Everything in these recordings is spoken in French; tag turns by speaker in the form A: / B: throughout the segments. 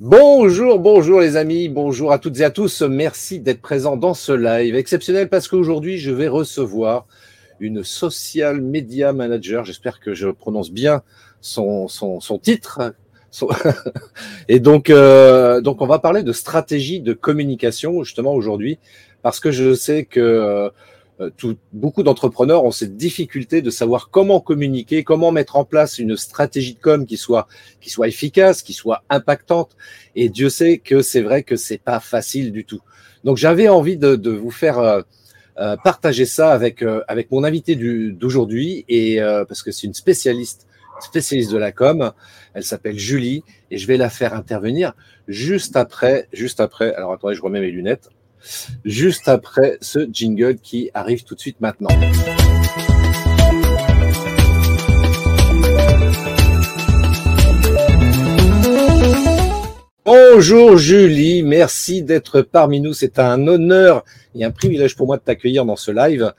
A: Bonjour, bonjour les amis, bonjour à toutes et à tous. Merci d'être présents dans ce live exceptionnel parce qu'aujourd'hui je vais recevoir une social media manager. J'espère que je prononce bien son, son, son titre. et donc, euh, donc on va parler de stratégie de communication justement aujourd'hui parce que je sais que euh, tout, beaucoup d'entrepreneurs ont cette difficulté de savoir comment communiquer, comment mettre en place une stratégie de com qui soit qui soit efficace, qui soit impactante. Et Dieu sait que c'est vrai que c'est pas facile du tout. Donc j'avais envie de, de, vous faire euh, euh partager ça avec euh, avec mon invité d'aujourd'hui et parce que c'est une spécialiste spécialiste de la com. Elle s'appelle Julie et je vais la faire intervenir juste après juste après. Alors attendez, je remets mes lunettes juste après ce jingle qui arrive tout de suite maintenant. Bonjour Julie, merci d'être parmi nous. C'est un honneur et un privilège pour moi de t'accueillir dans ce live.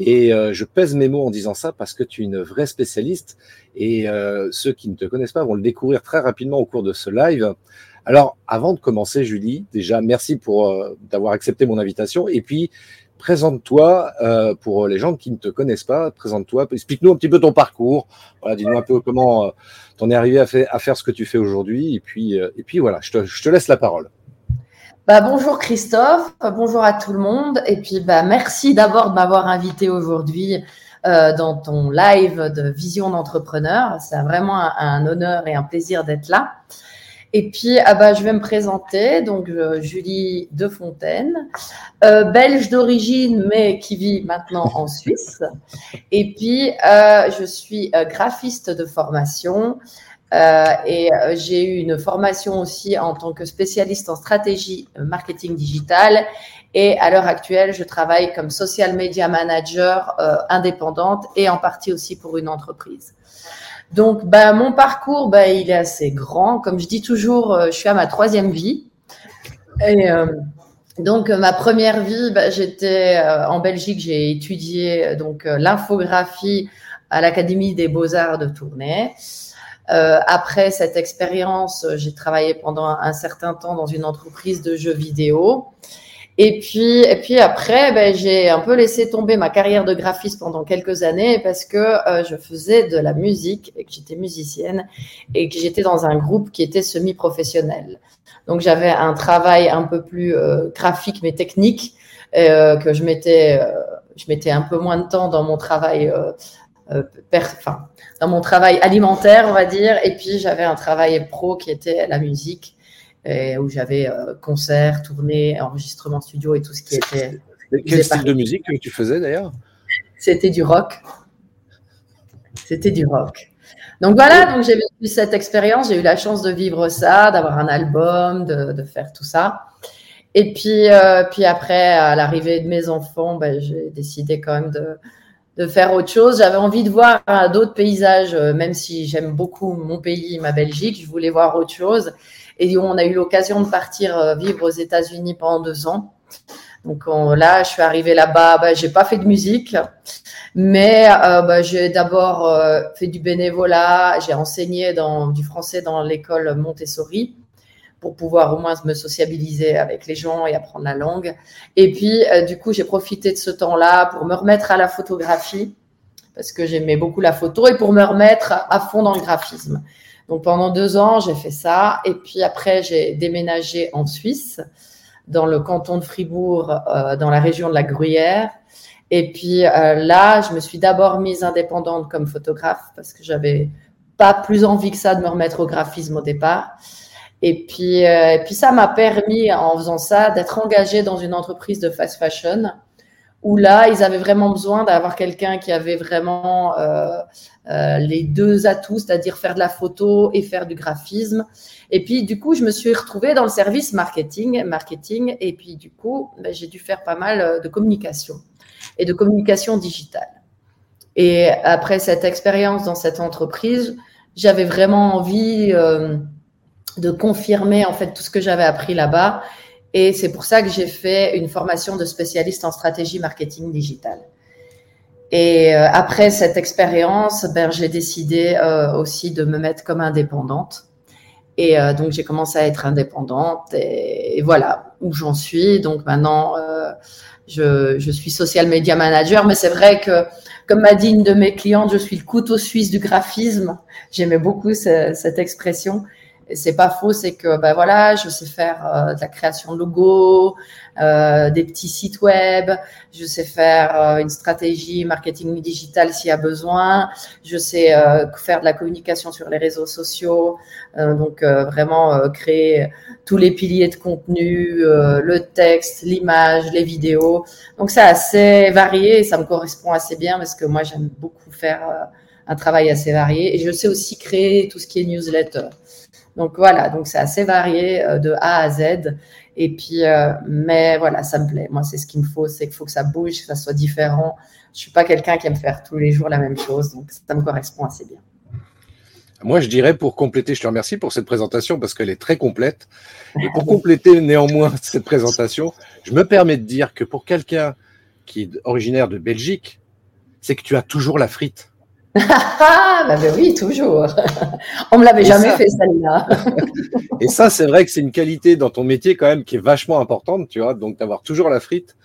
A: Et euh, je pèse mes mots en disant ça parce que tu es une vraie spécialiste et euh, ceux qui ne te connaissent pas vont le découvrir très rapidement au cours de ce live. Alors, avant de commencer, Julie, déjà, merci pour euh, d'avoir accepté mon invitation. Et puis, présente-toi euh, pour les gens qui ne te connaissent pas. Présente-toi, explique-nous un petit peu ton parcours. Voilà, dis-nous un peu comment euh, t'en es arrivé à, faire ce que tu fais aujourd'hui. Et puis, euh, et puis voilà, je te, laisse la parole.
B: Bah, bonjour Christophe, bonjour à tout le monde. Et puis, bah, merci d'abord de m'avoir invité aujourd'hui euh, dans ton live de Vision d'entrepreneur. C'est vraiment un, honneur et un plaisir d'être là. Et puis, ah bah, je vais me présenter. Donc, euh, Julie Defontaine, euh, belge d'origine, mais qui vit maintenant en Suisse. Et puis, euh, je suis graphiste de formation. Euh, et j'ai eu une formation aussi en tant que spécialiste en stratégie marketing digital. Et à l'heure actuelle, je travaille comme social media manager indépendante et en partie aussi pour une entreprise. Donc, bah, mon parcours, bah, il est assez grand. Comme je dis toujours, euh, je suis à ma troisième vie. Et euh, donc, ma première vie, bah, j'étais euh, en Belgique. J'ai étudié donc l'infographie à l'Académie des Beaux-Arts de Tournai. après cette expérience, j'ai travaillé pendant un certain temps dans une entreprise de jeux vidéo. Et puis, et puis après, ben, j'ai un peu laissé tomber ma carrière de graphiste pendant quelques années parce que euh, je faisais de la musique et que j'étais musicienne et que j'étais dans un groupe qui était semi-professionnel. Donc j'avais un travail un peu plus euh, graphique mais technique euh, que je mettais, je mettais un peu moins de temps dans mon travail. enfin, dans mon travail alimentaire, on va dire, et puis j'avais un travail pro qui était la musique et où j'avais euh, concert, tournée, enregistrement studio et tout ce qui était.
A: Quel style de musique que tu faisais d'ailleurs?
B: C'était du rock. C'était du rock. Donc voilà, donc j'ai vécu cette expérience, j'ai eu la chance de vivre ça, d'avoir un album, de, de, faire tout ça. Et puis, euh, puis après, à l'arrivée de mes enfants, ben, j'ai décidé quand même de, de faire autre chose. J'avais envie de voir d'autres paysages, euh, même si j'aime beaucoup mon pays, ma Belgique, je voulais voir autre chose. Et on a eu l'occasion de partir euh, vivre aux États-Unis pendant deux ans. Donc là, je suis arrivée là-bas, bah, j'ai pas fait de musique, mais euh, bah, j'ai d'abord euh, fait du bénévolat, j'ai enseigné du français dans l'école Montessori pour pouvoir au moins me sociabiliser avec les gens et apprendre la langue. Et puis, du coup, j'ai profité de ce temps-là pour me remettre à la photographie parce que j'aimais beaucoup la photo et pour me remettre à fond dans le graphisme. Donc pendant deux ans, j'ai fait ça. Et puis après, j'ai déménagé en Suisse, dans le canton de Fribourg, euh, dans la région de la Gruyère. Et puis euh, là, je me suis d'abord mise indépendante comme photographe parce que j'avais pas plus envie que ça de me remettre au graphisme au départ. Et puis, euh, et puis ça m'a permis, en faisant ça, d'être engagée dans une entreprise de fast fashion où là, ils avaient vraiment besoin d'avoir quelqu'un qui avait vraiment euh, euh, les deux atouts, c'est-à-dire faire de la photo et faire du graphisme. Et puis, du coup, je me suis retrouvée dans le service marketing, marketing et puis, du coup, ben, j'ai dû faire pas mal euh, de communication et de communication digitale. Et après cette expérience dans cette entreprise, j'avais vraiment envie de confirmer en fait tout ce que j'avais appris là-bas et c'est pour ça que j'ai fait une formation de spécialiste en stratégie marketing digital. Et euh, après cette expérience, ben, j'ai décidé euh, aussi de me mettre comme indépendante. Et euh, donc, j'ai commencé à être indépendante. Et, voilà où j'en suis. Donc, maintenant, je, suis social media manager. Mais c'est vrai que, comme m'a dit une de mes clientes, je suis le couteau suisse du graphisme. J'aimais beaucoup cette expression c'est pas faux, c'est que ben voilà, je sais faire euh, de la création de logos, euh, des petits sites web, je sais faire euh, une stratégie marketing digital s'il y a besoin, je sais faire de la communication sur les réseaux sociaux, donc vraiment créer tous les piliers de contenu, le texte, l'image, les vidéos. Donc c'est assez varié et ça me correspond assez bien parce que moi j'aime beaucoup faire un travail assez varié et je sais aussi créer tout ce qui est newsletter. Donc voilà, donc c'est assez varié euh, de A à Z. Et puis, euh, mais voilà, ça me plaît. Moi, c'est ce qu'il me faut, c'est qu'il faut que ça bouge, que ça soit différent. Je suis pas quelqu'un qui aime faire tous les jours la même chose, donc ça me correspond assez bien.
A: Moi, je dirais pour compléter, je te remercie pour cette présentation parce qu'elle est très complète. Et pour compléter néanmoins cette présentation, je me permets de dire que pour quelqu'un qui est originaire de Belgique, c'est que tu as toujours la frite.
B: Ah, bah, bah, oui, toujours. On me l'avait jamais fait celle-là.
A: et ça, c'est vrai que c'est une qualité dans ton métier quand même qui est vachement importante, tu vois. Donc d'avoir toujours la frite.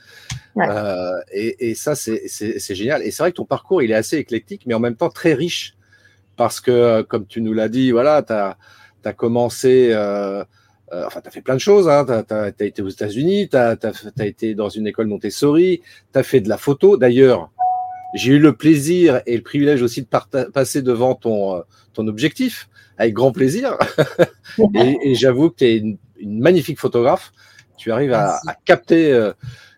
A: Euh, et, ça, c'est génial. Et c'est vrai que ton parcours, il est assez éclectique, mais en même temps très riche. Parce que, comme tu nous l'as dit, voilà, tu as, commencé. Euh, euh, enfin, tu as fait plein de choses. Hein. Tu as, été aux États-Unis, tu as, été dans une école Montessori, tu as fait de la photo. D'ailleurs, j'ai eu le plaisir et le privilège aussi de passer devant ton, euh, ton objectif avec grand plaisir. et, et j'avoue que tu es une, magnifique photographe. Tu arrives à, à, capter euh,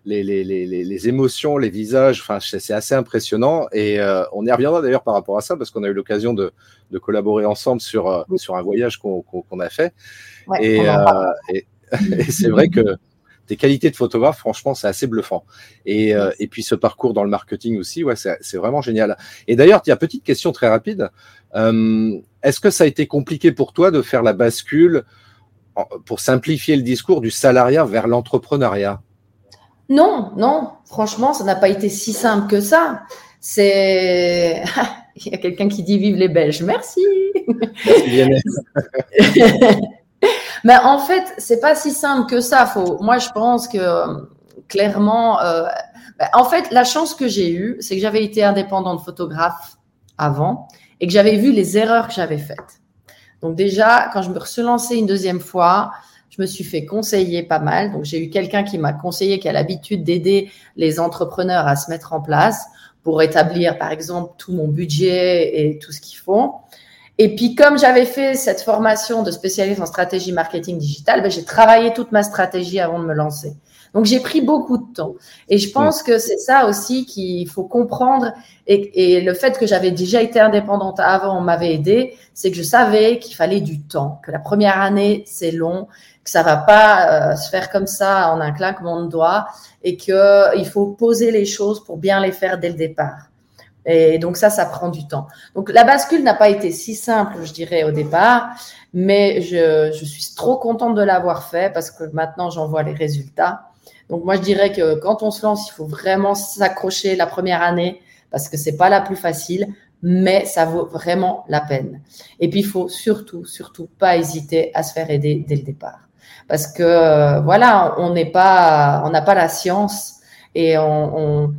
A: les, les, les, les, émotions, les visages. Enfin, c'est assez impressionnant. Et euh, on y reviendra d'ailleurs par rapport à ça parce qu'on a eu l'occasion de, de, collaborer ensemble sur, sur un voyage qu'on a fait. Ouais, et, et, et c'est vrai que tes qualités de photographe, franchement, c'est assez bluffant. Et, euh, et, puis ce parcours dans le marketing aussi, ouais, c'est vraiment génial. Et d'ailleurs, il y a petite question très rapide. Euh, Est-ce que ça a été compliqué pour toi de faire la bascule pour simplifier le discours du salariat vers l'entrepreneuriat?
B: Non, non. Franchement, ça n'a pas été si simple que ça. C'est il y a quelqu'un qui dit vive les Belges. Merci. Merci Mais en fait, c'est pas si simple que ça. Faut, moi, je pense que clairement, euh, ben, en fait, la chance que j'ai eue, c'est que j'avais été indépendante photographe avant et que j'avais vu les erreurs que j'avais faites. Donc déjà, quand je me suis une deuxième fois, je me suis fait conseiller pas mal. Donc j'ai eu quelqu'un qui m'a conseillé, qui a l'habitude d'aider les entrepreneurs à se mettre en place pour établir, par exemple, tout mon budget et tout ce qu'ils font. Et puis, comme j'avais fait cette formation de spécialiste en stratégie marketing digital, ben, j'ai travaillé toute ma stratégie avant de me lancer. Donc, j'ai pris beaucoup de temps. Et je pense que c'est ça aussi qu'il faut comprendre. Et, et, le fait que j'avais déjà été indépendante avant m'avait aidé, c'est que je savais qu'il fallait du temps, que la première année, c'est long, que ça va pas euh, se faire comme ça en un claquement de doigts et qu'il faut poser les choses pour bien les faire dès le départ. Et donc ça, ça prend du temps. Donc la bascule n'a pas été si simple, je dirais, au départ, mais je, suis trop contente de l'avoir fait parce que maintenant, j'en vois les résultats. Donc moi, je dirais que quand on se lance, il faut vraiment s'accrocher la première année parce que c'est pas la plus facile, mais ça vaut vraiment la peine. Et puis, il faut surtout, surtout pas hésiter à se faire aider dès le départ. Parce que, euh, voilà, on n'est pas, on n'a pas la science et on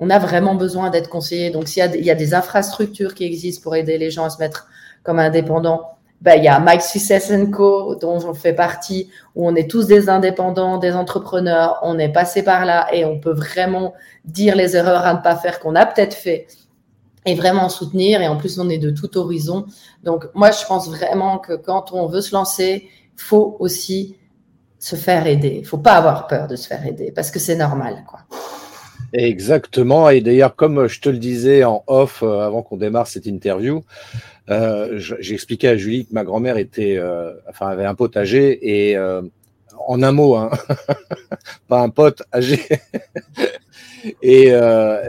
B: on a vraiment besoin d'être conseillé. Donc, s'il y, a des infrastructures qui existent pour aider les gens à se mettre comme indépendants, ben, il y a Mike Success Co, dont on fait partie, où on est tous des indépendants, des entrepreneurs, on est passé par là et on peut vraiment dire les erreurs à ne pas faire qu'on a peut-être fait et vraiment soutenir. Et en plus, on est de tout horizon. Donc, moi, je pense vraiment que quand on veut se lancer, faut aussi se faire aider. Il faut pas avoir peur de se faire aider parce que c'est normal, quoi.
A: Exactement. Et d'ailleurs, comme je te le disais en off euh, avant qu'on démarre cette interview, euh, j'ai expliqué à Julie que ma grand-mère était, euh, enfin, avait un potager et en un mot, hein, pas un pote âgé. et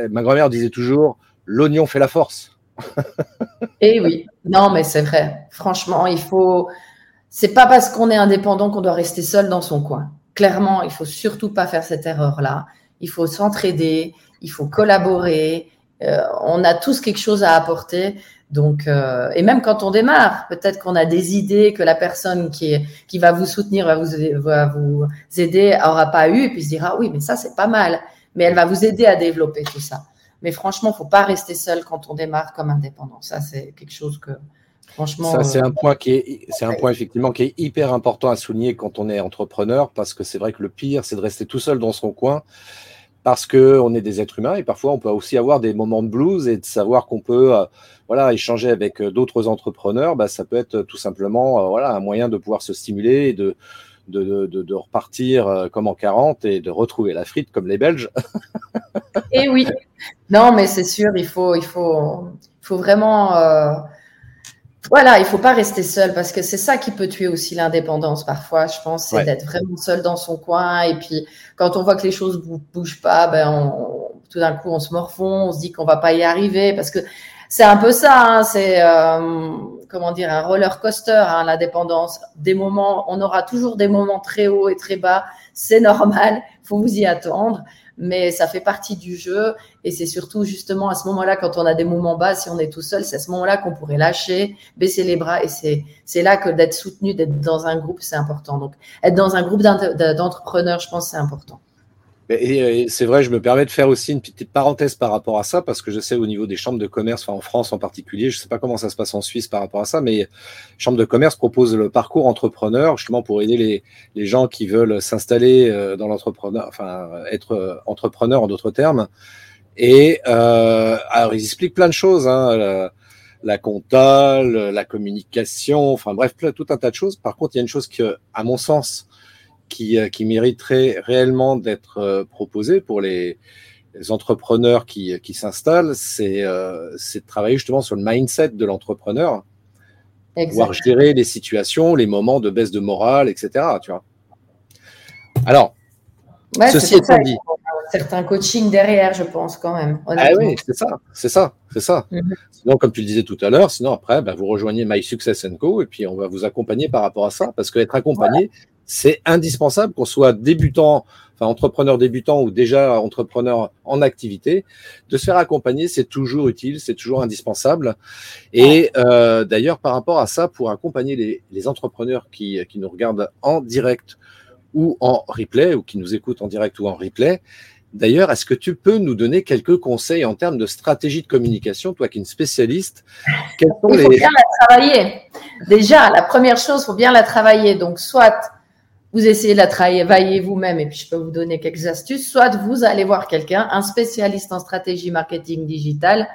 A: ma grand-mère disait toujours l'oignon fait la force.
B: et oui, non, mais c'est vrai. Franchement, il faut. C'est pas parce qu'on est indépendant qu'on doit rester seul dans son coin. Clairement, il faut surtout pas faire cette erreur-là. Il faut s'entraider, il faut collaborer. Euh, on a tous quelque chose à apporter. Donc, euh, et même quand on démarre, peut-être qu'on a des idées que la personne qui, qui va vous soutenir, va vous, va vous aider, aura pas eu, et puis se dira oui, mais ça c'est pas mal. Mais elle va vous aider à développer tout ça. Mais franchement, faut pas rester seul quand on démarre comme indépendant. Ça, c'est quelque chose que franchement.
A: Ça, c'est un point qui est, c'est un point effectivement qui est hyper important à souligner quand on est entrepreneur, parce que c'est vrai que le pire, c'est de rester tout seul dans son coin parce qu'on est des êtres humains et parfois on peut aussi avoir des moments de blues et de savoir qu'on peut euh, voilà, échanger avec euh, d'autres entrepreneurs, bah, ça peut être tout simplement euh, voilà, un moyen de pouvoir se stimuler et de, de, de, de, repartir comme en 40 et de retrouver la frite comme les Belges.
B: et oui, non mais c'est sûr, il faut, il faut, il faut vraiment voilà, il faut pas rester seul parce que c'est ça qui peut tuer aussi l'indépendance parfois, je pense, c'est d'être vraiment seul dans son coin. Et puis, quand on voit que les choses ne bougent pas, ben, tout d'un coup, on se morfond, on se dit qu'on va pas y arriver parce que c'est un peu ça, hein, c'est euh, comment dire un roller coaster, hein, l'indépendance. Des moments, on aura toujours des moments très hauts et très bas, c'est normal, faut vous y attendre mais ça fait partie du jeu. Et c'est surtout justement à ce moment-là, quand on a des moments bas, si on est tout seul, c'est à ce moment-là qu'on pourrait lâcher, baisser les bras. Et c'est, c'est là que d'être soutenu, d'être dans un groupe, c'est important. Donc, être dans un groupe d'entrepreneurs, je pense, c'est important.
A: Et, c'est vrai, je me permets de faire aussi une petite parenthèse par rapport à ça, parce que je sais au niveau des chambres de commerce, enfin en France en particulier, je ne sais pas comment ça se passe en Suisse par rapport à ça, mais chambres de commerce proposent le parcours entrepreneur justement pour aider les, les gens qui veulent s'installer euh, dans l'entrepreneur, enfin être euh, entrepreneur en d'autres termes. Et euh, alors ils expliquent plein de choses, hein, la, la compta, la communication, enfin bref, tout un tas de choses. Par contre, il y a une chose que, à mon sens, qui, euh, qui mériterait réellement d'être euh, proposé pour les, entrepreneurs qui, qui s'installent, c'est euh, de travailler justement sur le mindset de l'entrepreneur, pouvoir gérer les situations, les moments de baisse de morale, etc. Tu vois. Alors,
B: ceci étant dit. Certains coaching derrière, je pense quand même.
A: Ah oui, c'est ça, c'est ça, c'est ça. Mhm. Sinon, comme tu le disais tout à l'heure, sinon après, ben, vous rejoignez My Success Co et puis on va vous accompagner par rapport à ça, parce qu'être accompagné, c'est indispensable qu'on soit débutant, enfin entrepreneur débutant ou déjà entrepreneur en activité, de se faire accompagner, c'est toujours utile, c'est toujours indispensable. Et euh, d'ailleurs, par rapport à ça, pour accompagner les, entrepreneurs qui, qui, nous regardent en direct ou en replay, ou qui nous écoutent en direct ou en replay, D'ailleurs, est-ce que tu peux nous donner quelques conseils en termes de stratégie de communication, toi qui es une spécialiste
B: Il faut bien la travailler. Déjà, la première chose, il faut bien la travailler. Donc, soit vous essayez de la travailler vous-même et puis je peux vous donner quelques astuces, soit vous allez voir quelqu'un, un spécialiste en stratégie marketing digital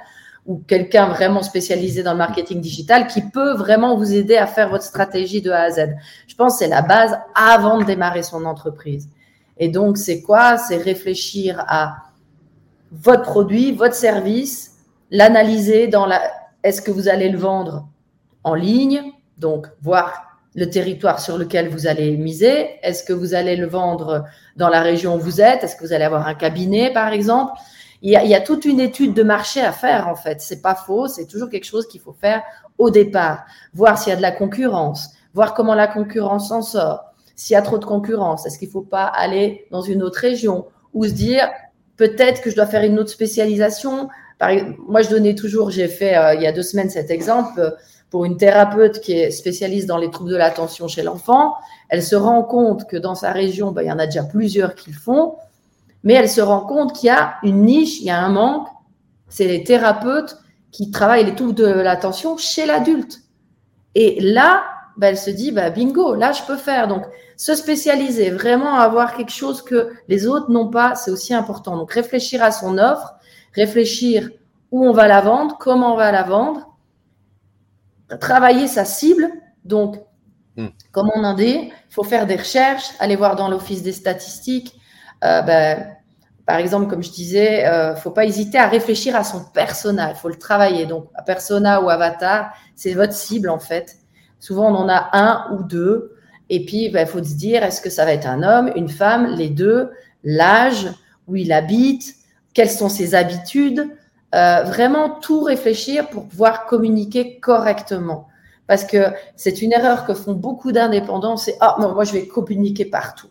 B: ou quelqu'un vraiment spécialisé dans le marketing digital qui peut vraiment vous aider à faire votre stratégie de A à Z. Je pense c'est la base avant de démarrer son entreprise. Et donc, c'est quoi? C'est réfléchir à votre produit, votre service, l'analyser dans la... Est-ce que vous allez le vendre en ligne? Donc, voir le territoire sur lequel vous allez miser Est-ce que vous allez le vendre dans la région où vous êtes? Est-ce que vous allez avoir un cabinet, par exemple? Il y, a, il y, a, toute une étude de marché à faire, en fait. C'est pas faux, c'est toujours quelque chose qu'il faut faire au départ. Voir s'il y a de la concurrence, voir comment la concurrence s'en sort. S'il y a trop de concurrence, est-ce qu'il faut pas aller dans une autre région? Ou se dire peut-être que je dois faire une autre spécialisation. Moi, je donnais toujours, j'ai fait euh, il y a deux semaines cet exemple pour une thérapeute qui est spécialiste dans les troubles de l'attention chez l'enfant, elle se rend compte que dans sa région, ben, il y en a déjà plusieurs qui le font, mais elle se rend compte qu'il y a une niche, il y a un manque, c'est les thérapeutes qui travaillent les troubles de l'attention chez l'adulte. Et là, ben, elle se dit, bah, bingo, là, je peux faire. Donc, se spécialiser, vraiment avoir quelque chose que les autres n'ont pas, c'est aussi important. Donc, réfléchir à son offre, réfléchir où on va la vendre, comment on va la vendre, travailler sa cible. Donc, hmm. comme on a dit, il faut faire des recherches, aller voir dans l'office des statistiques. Euh, ben, par exemple, comme je disais, ne faut pas hésiter à réfléchir à son persona. Il faut le travailler. Donc, persona ou avatar, c'est votre cible en fait. Souvent, on en a un ou deux. Et puis, il bah, faut se dire, est-ce que ça va être un homme, une femme, les deux, l'âge, où il habite, quelles sont ses habitudes. Euh, vraiment tout réfléchir pour pouvoir communiquer correctement. Parce que c'est une erreur que font beaucoup d'indépendants, c'est ah moi je vais communiquer partout.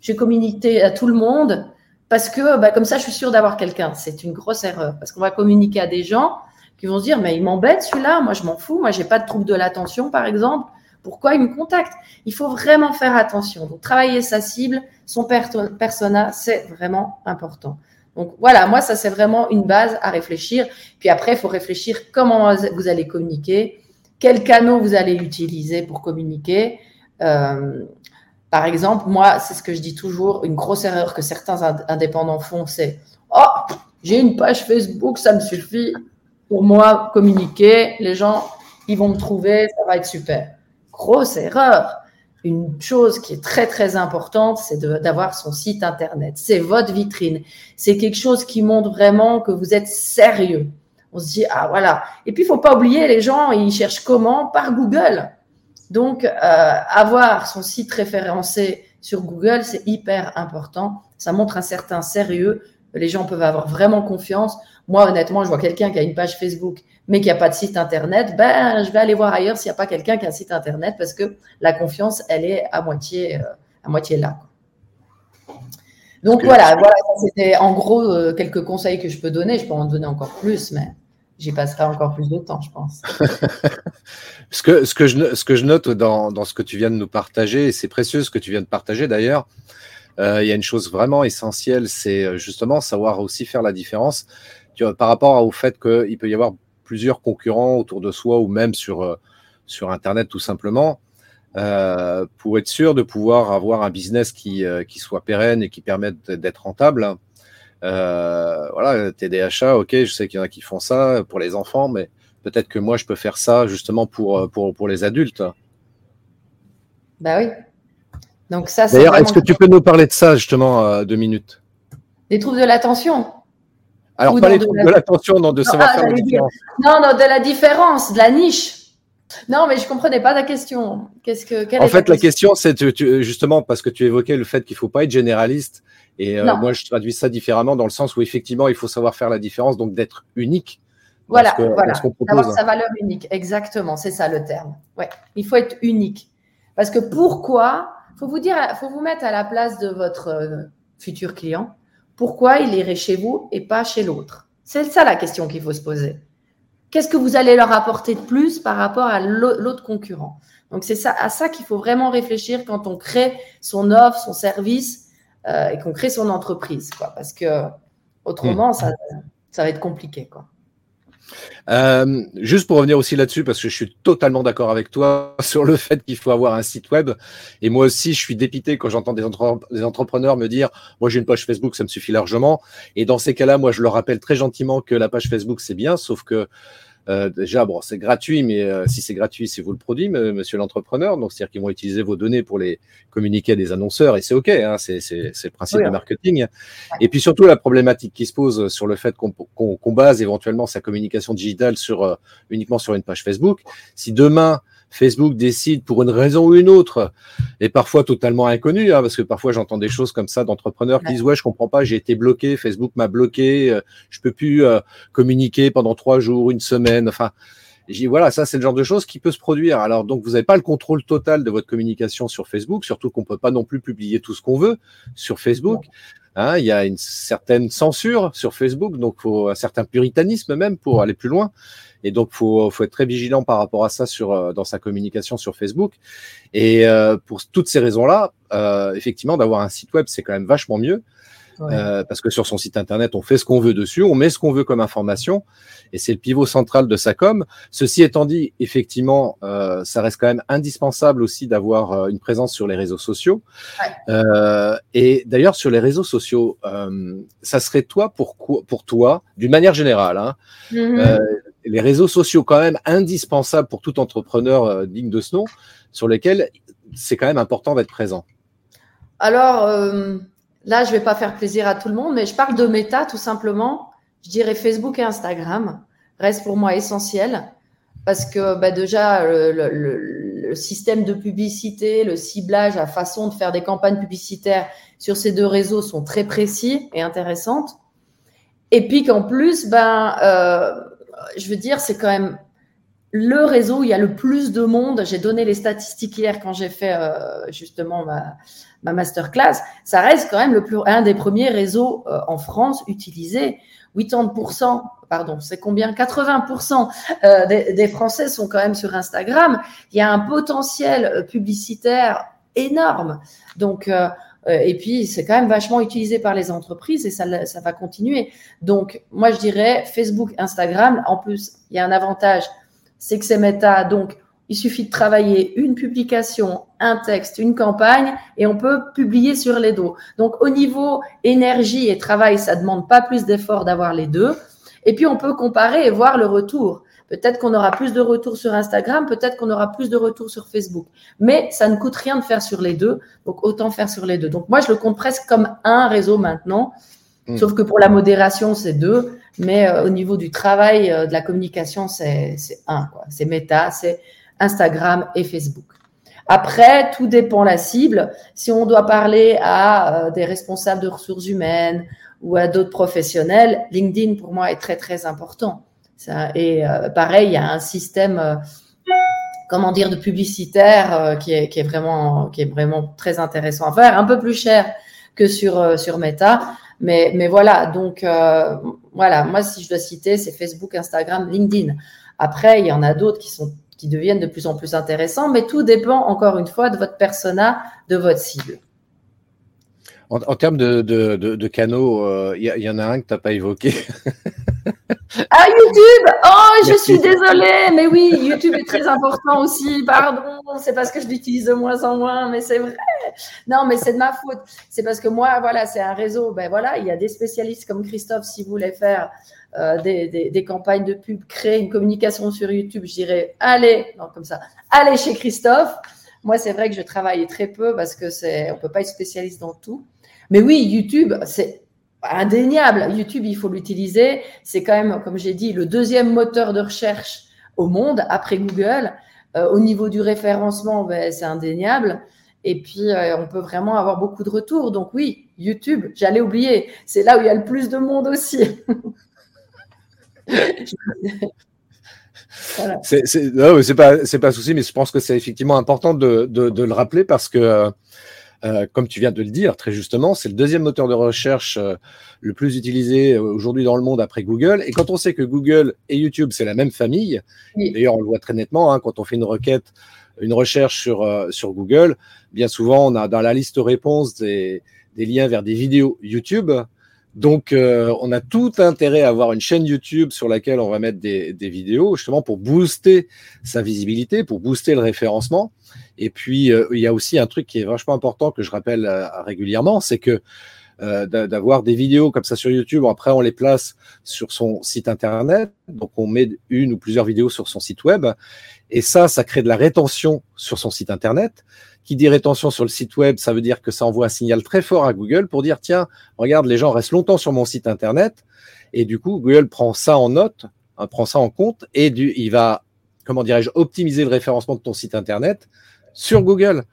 B: Je vais communiquer à tout le monde parce que bah, comme ça je suis sûre d'avoir quelqu'un. C'est une grosse erreur parce qu'on va communiquer à des gens qui vont se dire mais il m'embête celui-là, moi je m'en fous, moi j'ai pas de trouble de l'attention par exemple. Pourquoi il me contacte Il faut vraiment faire attention. Donc travailler sa cible, son persona, c'est vraiment important. Donc voilà, moi ça c'est vraiment une base à réfléchir. Puis après il faut réfléchir comment vous allez communiquer quels canaux vous allez utiliser pour communiquer. Euh, par exemple, moi, c'est ce que je dis toujours, une grosse erreur que certains indépendants font, c'est Oh, j'ai une page Facebook, ça me suffit pour moi communiquer, les gens, ils vont me trouver, ça va être super. Grosse erreur. Une chose qui est très très importante, c'est d'avoir son site internet. C'est votre vitrine. C'est quelque chose qui montre vraiment que vous êtes sérieux on se dit, ah voilà. Et puis, il faut pas oublier, les gens, ils cherchent comment? Par Google. Donc, euh, avoir son site référencé sur Google, c'est hyper important. Ça montre un certain sérieux. Les gens peuvent avoir vraiment confiance. Moi, honnêtement, je vois quelqu'un qui a une page Facebook, mais qui n'a pas de site Internet. Ben, je vais aller voir ailleurs s'il n'y a pas quelqu'un qui a un site Internet parce que la confiance, elle est à moitié, euh, à moitié là. Donc voilà, voilà c'était en gros euh, quelques conseils que je peux donner. Je peux en donner encore plus, mais j'y passerai encore plus de temps, je pense.
A: ce, que, ce, que je, ce que je note dans, dans ce que tu viens de nous partager, et c'est précieux ce que tu viens de partager d'ailleurs, euh, il y a une chose vraiment essentielle, c'est justement savoir aussi faire la différence tu vois, par rapport au fait qu'il peut y avoir plusieurs concurrents autour de soi ou même sur, euh, sur Internet tout simplement. Euh, pour être sûr de pouvoir avoir un business qui, euh, qui soit pérenne et qui permette d'être rentable. Euh, voilà, TDHA, ok, je sais qu'il y en a qui font ça pour les enfants, mais peut-être que moi je peux faire ça justement pour, pour, pour les adultes.
B: Bah oui. Donc ça,
A: D'ailleurs, est-ce que tu peux nous parler de ça justement deux minutes?
B: Des troubles de l'attention?
A: Alors, pas les de l'attention, non, de savoir ah, faire la différence.
B: Non, non, de la différence, de la niche. Non, mais je comprenais pas ta question. Qu'est-ce que
A: En fait, la question, c'est justement parce que tu évoquais le fait qu'il faut pas être généraliste. Et euh, moi, je traduis ça différemment dans le sens où effectivement, il faut savoir faire la différence, donc d'être unique.
B: Voilà, voilà. D'avoir sa valeur unique. Exactement, c'est ça le terme. Ouais, il faut être unique. Parce que pourquoi Faut vous dire, faut vous mettre à la place de votre euh, futur client. Pourquoi il irait chez vous et pas chez l'autre C'est ça la question qu'il faut se poser. Qu'est-ce que vous allez leur apporter de plus par rapport à l'autre concurrent? Donc, c'est ça, à ça qu'il faut vraiment réfléchir quand on crée son offre, son service euh, et qu'on crée son entreprise. Quoi, parce que autrement, hmm. ça, ça va être compliqué. Quoi.
A: Euh, juste pour revenir aussi là-dessus, parce que je suis totalement d'accord avec toi sur le fait qu'il faut avoir un site web. Et moi aussi, je suis dépité quand j'entends des, entrepreneurs me dire, moi j'ai une page Facebook, ça me suffit largement. Et dans ces cas-là, moi je leur rappelle très gentiment que la page Facebook c'est bien, sauf que déjà, bon, c'est gratuit, mais euh, si c'est gratuit, c'est vous le produit, monsieur l'entrepreneur. Donc, c'est-à-dire qu'ils vont utiliser vos données pour les communiquer à des annonceurs, et c'est OK, hein, c'est le principe du marketing. Et puis surtout, la problématique qui se pose sur le fait qu'on base éventuellement sa communication digitale sur euh, uniquement sur une page Facebook. Si demain, Facebook décide pour une raison ou une autre, et parfois totalement inconnue, hein, parce que parfois j'entends des choses comme ça d'entrepreneurs qui disent ouais je comprends pas, j'ai été bloqué, Facebook m'a bloqué, euh, je peux plus euh, communiquer pendant trois jours, une semaine, enfin. J'ai voilà, ça c'est le genre de choses qui peut se produire. Alors donc vous n'avez pas le contrôle total de votre communication sur Facebook, surtout qu'on peut pas non plus publier tout ce qu'on veut sur Facebook. Hein, il y a une certaine censure sur Facebook, donc faut un certain puritanisme même pour aller plus loin. Et donc, faut, faut être très vigilant par rapport à ça sur, euh, dans sa communication sur Facebook. Et euh, pour toutes ces raisons-là, euh, effectivement, d'avoir un site web, c'est quand même vachement mieux. Euh, parce que sur son site internet, on fait ce qu'on veut dessus, on met ce qu'on veut comme information, et c'est le pivot central de sa com. Ceci étant dit, effectivement, euh, ça reste quand même indispensable aussi d'avoir euh, une présence sur les réseaux sociaux. Ouais. et d'ailleurs, sur les réseaux sociaux, ça serait toi pour, pour toi, d'une manière générale, hein, mm-hmm. les réseaux sociaux quand même indispensables pour tout entrepreneur digne de ce nom, sur lesquels c'est quand même important d'être présent.
B: Alors, là, je vais pas faire plaisir à tout le monde, mais je parle de méta tout simplement. Je dirais Facebook et Instagram reste pour moi essentiel parce que bah, déjà le, système de publicité, le ciblage, la façon de faire des campagnes publicitaires sur ces deux réseaux sont très précis et intéressantes. Et puis qu'en plus, ben, euh, je veux dire, c'est quand même le réseau où il y a le plus de monde. J'ai donné les statistiques hier quand j'ai fait euh, justement ma, ma masterclass. Ça reste quand même le plus, un des premiers réseaux euh, en France utilisés. 80%, pardon, c'est combien? 80% euh, des, des, Français sont quand même sur Instagram. Il y a un potentiel euh, publicitaire énorme. Donc, euh, et puis, c'est quand même vachement utilisé par les entreprises et ça, ça va continuer. Donc, moi, je dirais Facebook, Instagram. En plus, il y a un avantage, c'est que c'est méta. Donc, il suffit de travailler une publication, un texte, une campagne et on peut publier sur les dos. Donc au niveau énergie et travail, ça demande pas plus d'efforts d'avoir les deux. Et puis on peut comparer et voir le retour. Peut-être qu'on aura plus de retours sur Instagram, peut-être qu'on aura plus de retours sur Facebook. Mais ça ne coûte rien de faire sur les deux, donc autant faire sur les deux. Donc moi, je le compte presque comme un réseau maintenant, hmm. sauf que pour la modération, c'est deux, mais euh, au niveau du travail, euh, de la communication, c'est un. C'est méta, c'est Instagram et Facebook. Après, tout dépend la cible. Si on doit parler à euh, des responsables de ressources humaines ou à d'autres professionnels, LinkedIn pour moi est très très important. Ça, et euh, pareil, il y a un système, euh, comment dire, de publicitaire qui, est, qui, est, vraiment qui est vraiment très intéressant à faire, un peu plus cher que sur sur Meta, mais mais voilà. Donc voilà, moi si je dois citer, c'est Facebook, Instagram, LinkedIn. Après, il y en a d'autres qui sont qui deviennent de plus en plus intéressants, mais tout dépend encore une fois de votre persona, de votre cible.
A: En, termes de, canaux, il euh, y, en a un que tu n'as pas évoqué.
B: ah, YouTube Oh, je suis désolée, mais oui, YouTube est très important aussi, pardon, c'est parce que je l'utilise de moins en moins, mais c'est vrai. Non, mais c'est de ma faute. C'est parce que moi, voilà, c'est un réseau, ben voilà, il y a des spécialistes comme Christophe, si vous voulez faire euh, des, campagnes de pub, créer une communication sur YouTube, je dirais allez, non comme ça, allez chez Christophe. Moi, c'est vrai que je travaille très peu parce que c'est, on peut pas être spécialiste dans tout. Mais oui, YouTube, c'est indéniable. YouTube, il faut l'utiliser. C'est quand même, comme j'ai dit, le deuxième moteur de recherche au monde après Google. Euh, au niveau du référencement, ben, c'est indéniable. Et puis, euh, on peut vraiment avoir beaucoup de retours. Donc oui, YouTube, j'allais oublier. C'est là où il y a le plus de monde aussi.
A: C'est pas pas souci, mais je pense que c'est effectivement important de, de, le rappeler parce que, euh, comme tu viens de le dire très justement, c'est le deuxième moteur de recherche euh, le plus utilisé aujourd'hui dans le monde après Google. Et quand on sait que Google et YouTube c'est la même famille, d'ailleurs on le voit très nettement hein, quand on fait une requête, une recherche sur euh, sur Google, bien souvent on a dans la liste réponse des, des liens vers des vidéos YouTube. Donc, euh, on a tout intérêt à avoir une chaîne YouTube sur laquelle on va mettre des, vidéos, justement pour booster sa visibilité, pour booster le référencement. Et puis, euh, il y a aussi un truc qui est vachement important que je rappelle euh, régulièrement, c'est que d'avoir des vidéos comme ça sur YouTube, après on les place sur son site internet, donc on met une ou plusieurs vidéos sur son site web, et ça, ça crée de la rétention sur son site internet. Qui dit rétention sur le site web, ça veut dire que ça envoie un signal très fort à Google pour dire tiens, regarde, les gens restent longtemps sur mon site internet. Et du coup, Google prend ça en note, hein, prend ça en compte et il va, comment dirais-je, optimiser le référencement de ton site internet sur Google.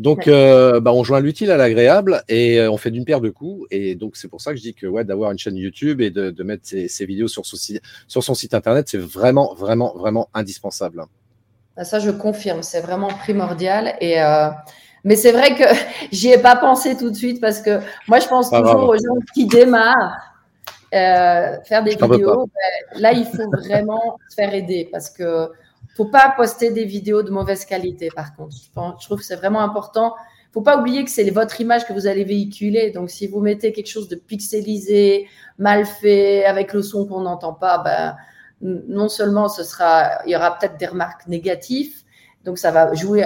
A: Donc, euh, bah, on joint l'utile à l'agréable et euh, on fait d'une paire de coups. Et donc, c'est pour ça que je dis que ouais, d'avoir une chaîne YouTube et de, mettre ses, vidéos sur son, sur son site internet, c'est vraiment, vraiment, vraiment indispensable.
B: Ah, ça, je confirme, c'est vraiment primordial. Et, euh, mais c'est vrai que j'y ai pas pensé tout de suite parce que moi, je pense toujours aux gens qui démarrent. Euh, faire des vidéos, ben, là, il faut vraiment se faire aider parce que faut pas poster des vidéos de mauvaise qualité. Par contre, je, trouve que c'est vraiment important. Faut pas oublier que c'est votre image que vous allez véhiculer. Donc, si vous mettez quelque chose de pixelisé, mal fait, avec le son qu'on n'entend pas, ben, non seulement ce sera, il y aura peut-être des remarques négatives, donc ça va jouer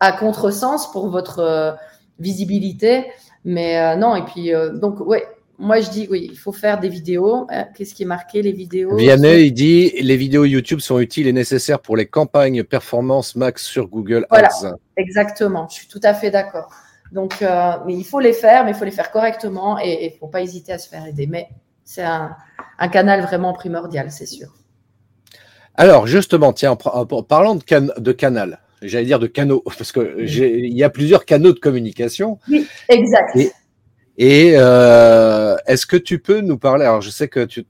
B: à contresens pour votre euh, visibilité, mais euh, non, et puis euh, donc ouais, moi je dis oui, il faut faire des vidéos. Hein, qu'est-ce qui est marqué les vidéos?
A: Vianney, il dit les vidéos YouTube sont utiles et nécessaires pour les campagnes performance max sur Google
B: Ads. Voilà, exactement, je suis tout à fait d'accord. Donc, mais il faut les faire, mais il faut les faire correctement et il ne faut pas hésiter à se faire aider. Mais c'est un, canal vraiment primordial, c'est sûr.
A: Alors, justement, tiens, en parlant de, de canal, j'allais dire de canaux, parce qu'il y a plusieurs canaux de communication.
B: Oui, exact.
A: Et, euh, est-ce que tu peux nous parler Alors, je sais que tu,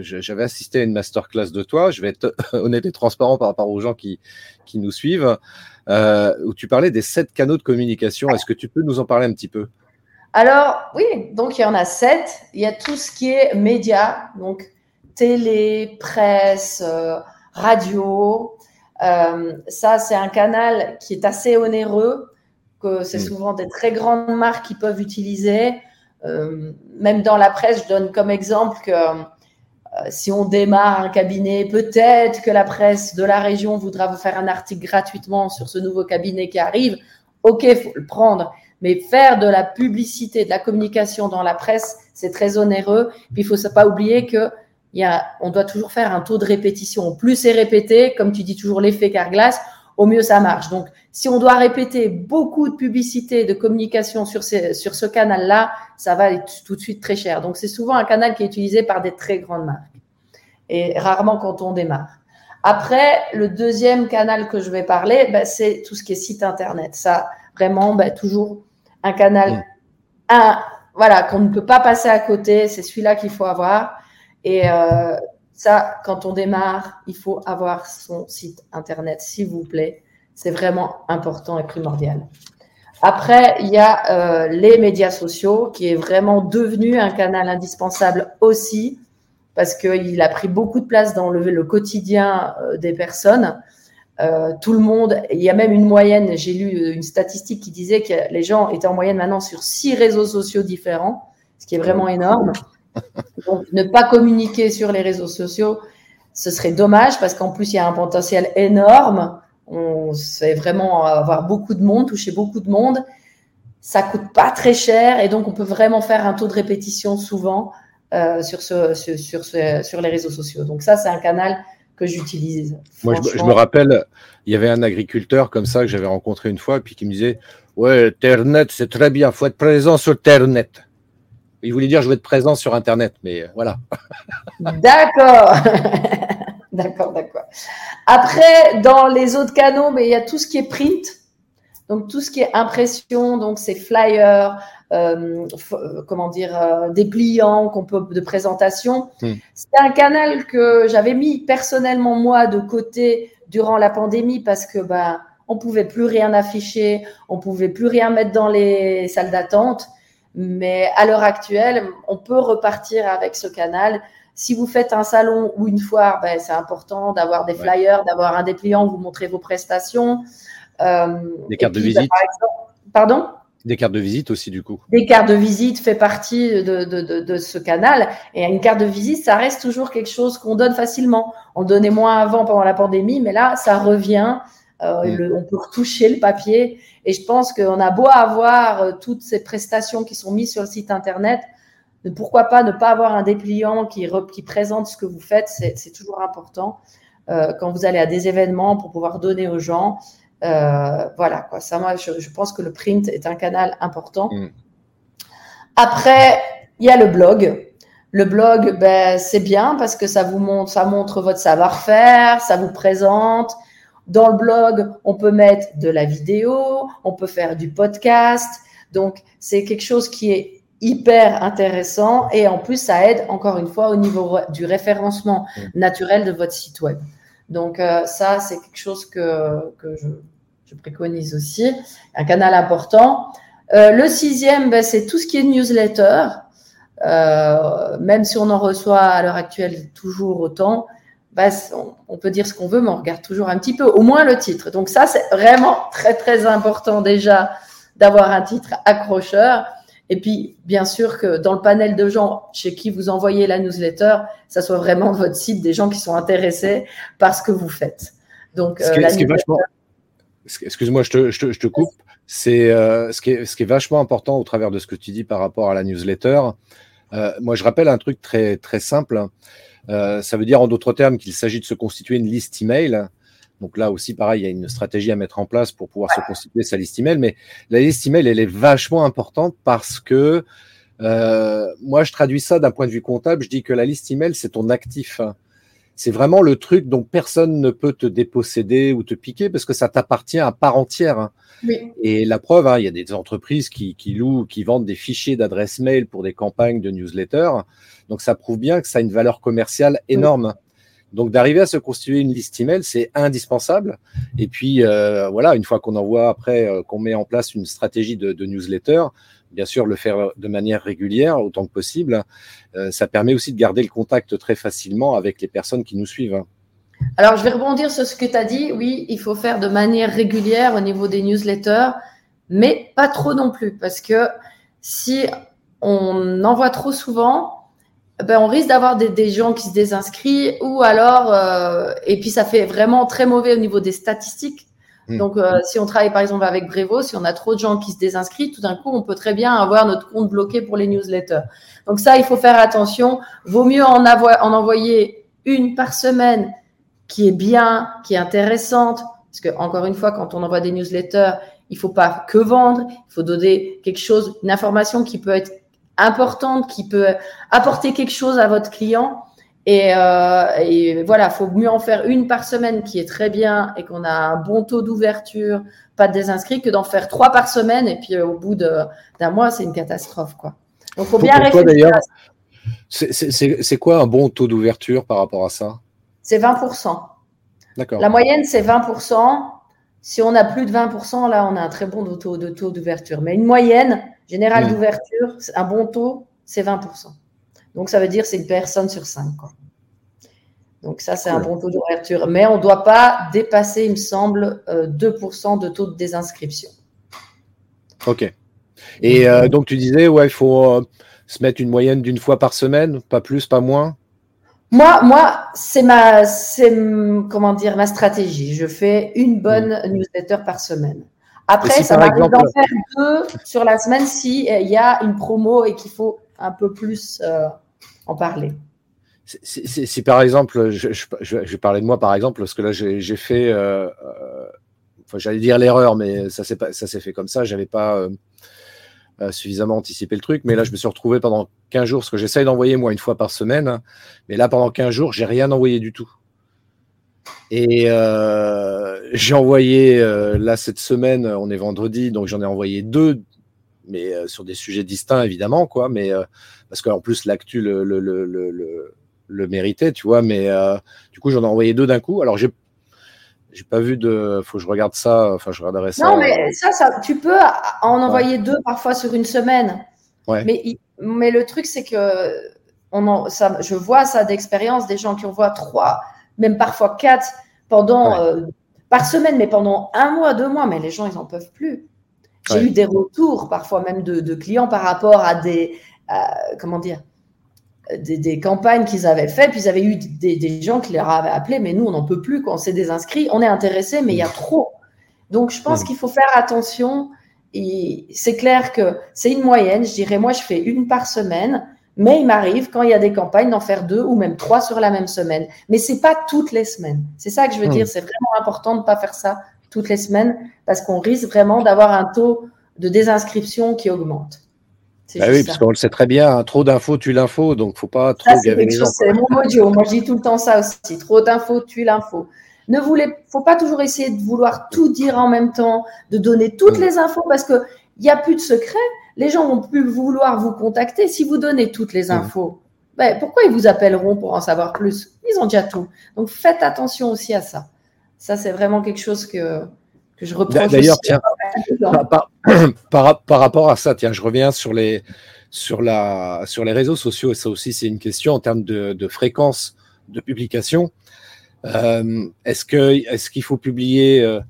A: j'avais assisté à une masterclass de toi, je vais être honnête et transparent par rapport aux gens qui, qui nous suivent, euh, où tu parlais des sept canaux de communication. Est-ce que tu peux nous en parler un petit peu?
B: Alors, oui, donc il y en a sept. Il y a tout ce qui est médias, donc télé, presse, euh, radio, euh, ça, c'est un canal qui est assez onéreux, que c'est mm. souvent des très grandes marques qui peuvent utiliser. Euh, même dans la presse, je donne comme exemple que si on démarre un cabinet, peut-être que la presse de la région voudra vous faire un article gratuitement sur ce nouveau cabinet qui arrive. Ok, il faut le prendre. Mais faire de la publicité, de la communication dans la presse, c'est très onéreux. Puis il faut pas oublier que on doit toujours faire un taux de répétition. Plus c'est répété, comme tu dis toujours l'effet carglass, au mieux ça marche. Donc, si on doit répéter beaucoup de publicité, de communication sur, sur ce canal-là, ça va être tout de suite très cher. Donc, c'est souvent un canal qui est utilisé par des très grandes marques et rarement quand on démarre. Après, le deuxième canal que je vais parler, ben, c'est tout ce qui est site internet. Ça, vraiment, ben, toujours un canal, un, voilà, qu'on ne peut pas passer à côté. C'est celui-là qu'il faut avoir. Et euh, ça, quand on démarre, il faut avoir son site internet, s'il vous plaît. C'est vraiment important et primordial. Après, il y a euh, les médias sociaux, qui est vraiment devenu un canal indispensable aussi, parce qu'il a pris beaucoup de place dans le, quotidien euh, des personnes. Tout le monde, il y a même une moyenne, j'ai lu une statistique qui disait que les gens étaient en moyenne maintenant sur six réseaux sociaux différents, ce qui est vraiment énorme. Donc, ne pas communiquer sur les réseaux sociaux, ce serait dommage parce qu'en plus, il y a un potentiel énorme. On sait vraiment avoir beaucoup de monde, toucher beaucoup de monde. Ça coûte pas très cher et donc on peut vraiment faire un taux de répétition souvent euh, sur, ce, sur, sur, les réseaux sociaux. Donc ça, c'est un canal que j'utilise.
A: Moi, je, me rappelle, il y avait un agriculteur comme ça que j'avais rencontré une fois, puis qui me disait, ouais, Ternet, c'est très bien, faut être présent sur Ternet. Il voulait dire je veux être présent sur Internet, mais euh, voilà.
B: D'accord. d'accord, d'accord. Après, dans les autres canaux, mais il y a tout ce qui est print. Donc tout ce qui est impression, donc c'est flyers, euh, euh, comment dire, dépliants qu'on peut de présentation. Hmm. C'est un canal que j'avais mis personnellement moi de côté durant la pandémie parce que ben on pouvait plus rien afficher, on pouvait plus rien mettre dans les salles d'attente. Mais à l'heure actuelle, on peut repartir avec ce canal. Si vous faites un salon ou une foire, ben, c'est important d'avoir des flyers, d'avoir un dépliant où vous montrez vos prestations.
A: Euh, des cartes de visite.
B: pardon?
A: Des cartes de visite aussi, du coup.
B: Des cartes de visite fait partie de, de, de, ce canal. Et une carte de visite, ça reste toujours quelque chose qu'on donne facilement. On donnait moins avant pendant la pandémie, mais là, ça revient. Euh, mm. on peut retoucher le papier. Et je pense qu'on a beau avoir euh, toutes ces prestations qui sont mises sur le site internet, pourquoi pas ne pas avoir un dépliant qui, qui présente ce que vous faites, c'est toujours important euh, quand vous allez à des événements pour pouvoir donner aux gens. voilà, quoi. Ça, moi, je, pense que le print est un canal important. Mm. Après, il y a le blog. Le blog, ben, c'est bien parce que ça vous montre, ça montre votre savoir-faire, ça vous présente, dans le blog, on peut mettre de la vidéo, on peut faire du podcast. Donc, c'est quelque chose qui est hyper intéressant et en plus, ça aide encore une fois au niveau du référencement naturel de votre site web. Donc, euh, ça, c'est quelque chose que, que je, je, préconise aussi. Un canal important. Euh, le sixième, ben, c'est tout ce qui est newsletter. Euh, même si on en reçoit à l'heure actuelle toujours autant, bah, on, peut dire ce qu'on veut, mais on regarde toujours un petit peu, au moins le titre. Donc ça, c'est vraiment très, très important déjà d'avoir un titre accrocheur. Et puis, bien sûr que dans le panel de gens chez qui vous envoyez la newsletter, ça soit vraiment votre site, des gens qui sont intéressés par ce que vous faites. Donc,
A: euh, Excuse-moi, je te, je te, coupe. C'est euh, ce, qui est, ce qui est vachement important au travers de ce que tu dis par rapport à la newsletter. Euh, moi, je rappelle un truc très, très simple. Euh, ça veut dire en d'autres termes qu'il s'agit de se constituer une liste email Donc là aussi, pareil, il y a une stratégie à mettre en place pour pouvoir se constituer sa liste email. Mais la liste email, elle est vachement importante parce que euh, moi, je traduis ça d'un point de vue comptable. Je dis que la liste email, c'est ton actif. C'est vraiment le truc dont personne ne peut te déposséder ou te piquer parce que ça t'appartient à part entière. Oui. Et la preuve, hein, il y a des entreprises qui, qui louent, qui vendent des fichiers d'adresse mail pour des campagnes de newsletter. Donc ça prouve bien que ça a une valeur commerciale énorme. Donc d'arriver à se constituer une liste email, c'est indispensable. Et puis euh, voilà, une fois qu'on envoie après, euh, qu'on met en place une stratégie de, de, newsletter, bien sûr le faire de manière régulière autant que possible. Euh, ça permet aussi de garder le contact très facilement avec les personnes qui nous suivent.
B: Alors je vais rebondir sur ce que tu as dit. Oui, il faut faire de manière régulière au niveau des newsletters, mais pas trop non plus, parce que si on envoie trop souvent, ben, on risque d'avoir des, gens qui se désinscrivent ou alors, euh, et puis ça fait vraiment très mauvais au niveau des statistiques. Hmm. Donc, euh, si on travaille par exemple avec Brevo, si on a trop de gens qui se désinscrivent, tout d'un coup, on peut très bien avoir notre compte bloqué pour les newsletters. Donc ça, il faut faire attention. Vaut mieux en, avoir, en envoyer une par semaine qui est bien, qui est intéressante. Parce que encore une fois, quand on envoie des newsletters, il faut pas que vendre, il faut donner quelque chose, une information qui peut être importante qui peut apporter quelque chose à votre client. Et, euh, et voilà, faut mieux en faire une par semaine qui est très bien et qu'on a un bon taux d'ouverture, pas de désinscrits, que d'en faire trois par semaine et puis euh, au bout d'un mois, c'est une catastrophe. Quoi.
A: Donc, faut bien réfléchir. C'est quoi un bon taux d'ouverture par rapport à ça?
B: C'est 20%. D'accord. La moyenne, c'est 20%. Si on a plus de 20%, là, on a un très bon taux d'ouverture. Mais une moyenne, Général mmh. d'ouverture, un bon taux, c'est 20%. Donc, ça veut dire c'est une personne sur 5. Donc, ça, c'est un bon taux d'ouverture. Mais on ne doit pas dépasser, il me semble, 2% euh, de taux de désinscription.
A: OK. Et euh, donc, tu disais, ouais, il faut euh, se mettre une moyenne d'une fois par semaine, pas plus, pas moins?
B: Moi, moi c'est ma, comment dire, ma stratégie. Je fais une bonne mmh. newsletter par semaine. Après, ça m'arrive d'en faire deux sur la semaine s'il euh, y a une promo et qu'il faut un peu plus euh, en parler.
A: Si, par exemple, je, je, vais parler de moi par exemple, parce que là j'ai fait, euh, enfin, j'allais dire l'erreur, mais ça s'est fait comme ça, j'avais pas suffisamment anticipé le truc, mais là je me suis retrouvé pendant 15 jours, parce que j'essaye d'envoyer moi une fois par semaine, mais là pendant 15 jours, j'ai rien envoyé du tout. Et euh, j'ai envoyé, euh, là, cette semaine, on est vendredi, donc j'en ai envoyé deux, mais euh, sur des sujets distincts, évidemment, quoi. Mais parce qu'en plus, l'actu le, le, le, le, le méritait, tu vois. Mais du coup, j'en ai envoyé deux d'un coup. Alors, j'ai j'ai pas vu de. Faut que je regarde ça. Enfin, je regarderai ça.
B: Non, mais ça, ça tu peux en envoyer deux parfois sur une semaine. Ouais. Mais, mais le truc, c'est que on en, ça, je vois ça d'expérience des gens qui envoient trois même parfois quatre pendant euh, par semaine, mais pendant un mois, deux mois, mais les gens, ils n'en peuvent plus. J'ai eu des retours parfois même de, clients par rapport à des, comment dire, des, campagnes qu'ils avaient faites, puis ils avaient eu des, gens qui leur avaient appelé, mais nous, on n'en peut plus quand on s'est désinscrit, on est intéressé, mais il y a trop. Donc, je pense qu'il faut faire attention. Et c'est clair que c'est une moyenne. Je dirais, moi, je fais une par semaine. Mais il m'arrive, quand il y a des campagnes, d'en faire deux ou même trois sur la même semaine. Mais c'est pas toutes les semaines. C'est ça que je veux hmm. dire. C'est vraiment important de ne pas faire ça toutes les semaines parce qu'on risque vraiment d'avoir un taux de désinscription qui augmente.
A: Bah oui, parce qu'on le sait très bien, hein, trop d'infos tue l'info, donc faut pas trop
B: gaver les gens. C'est mon audio, moi je dis tout le temps ça aussi, trop d'infos tue l'info. Ne voulez, faut pas toujours essayer de vouloir tout dire en même temps, de donner toutes hmm. les infos parce que il n'y a plus de secret les gens vont plus vouloir vous contacter si vous donnez toutes les mmh. infos. Ben, pourquoi ils vous appelleront pour en savoir plus? Ils ont déjà tout. Donc faites attention aussi à ça. Ça, c'est vraiment quelque chose que, que je reproche.
A: D'ailleurs, tiens, par, rapport à ça, tiens, je reviens sur les, sur la, sur les réseaux sociaux, et ça aussi, c'est une question en termes de, fréquence de publication. Euh, est-ce qu'il est qu'il faut publier euh,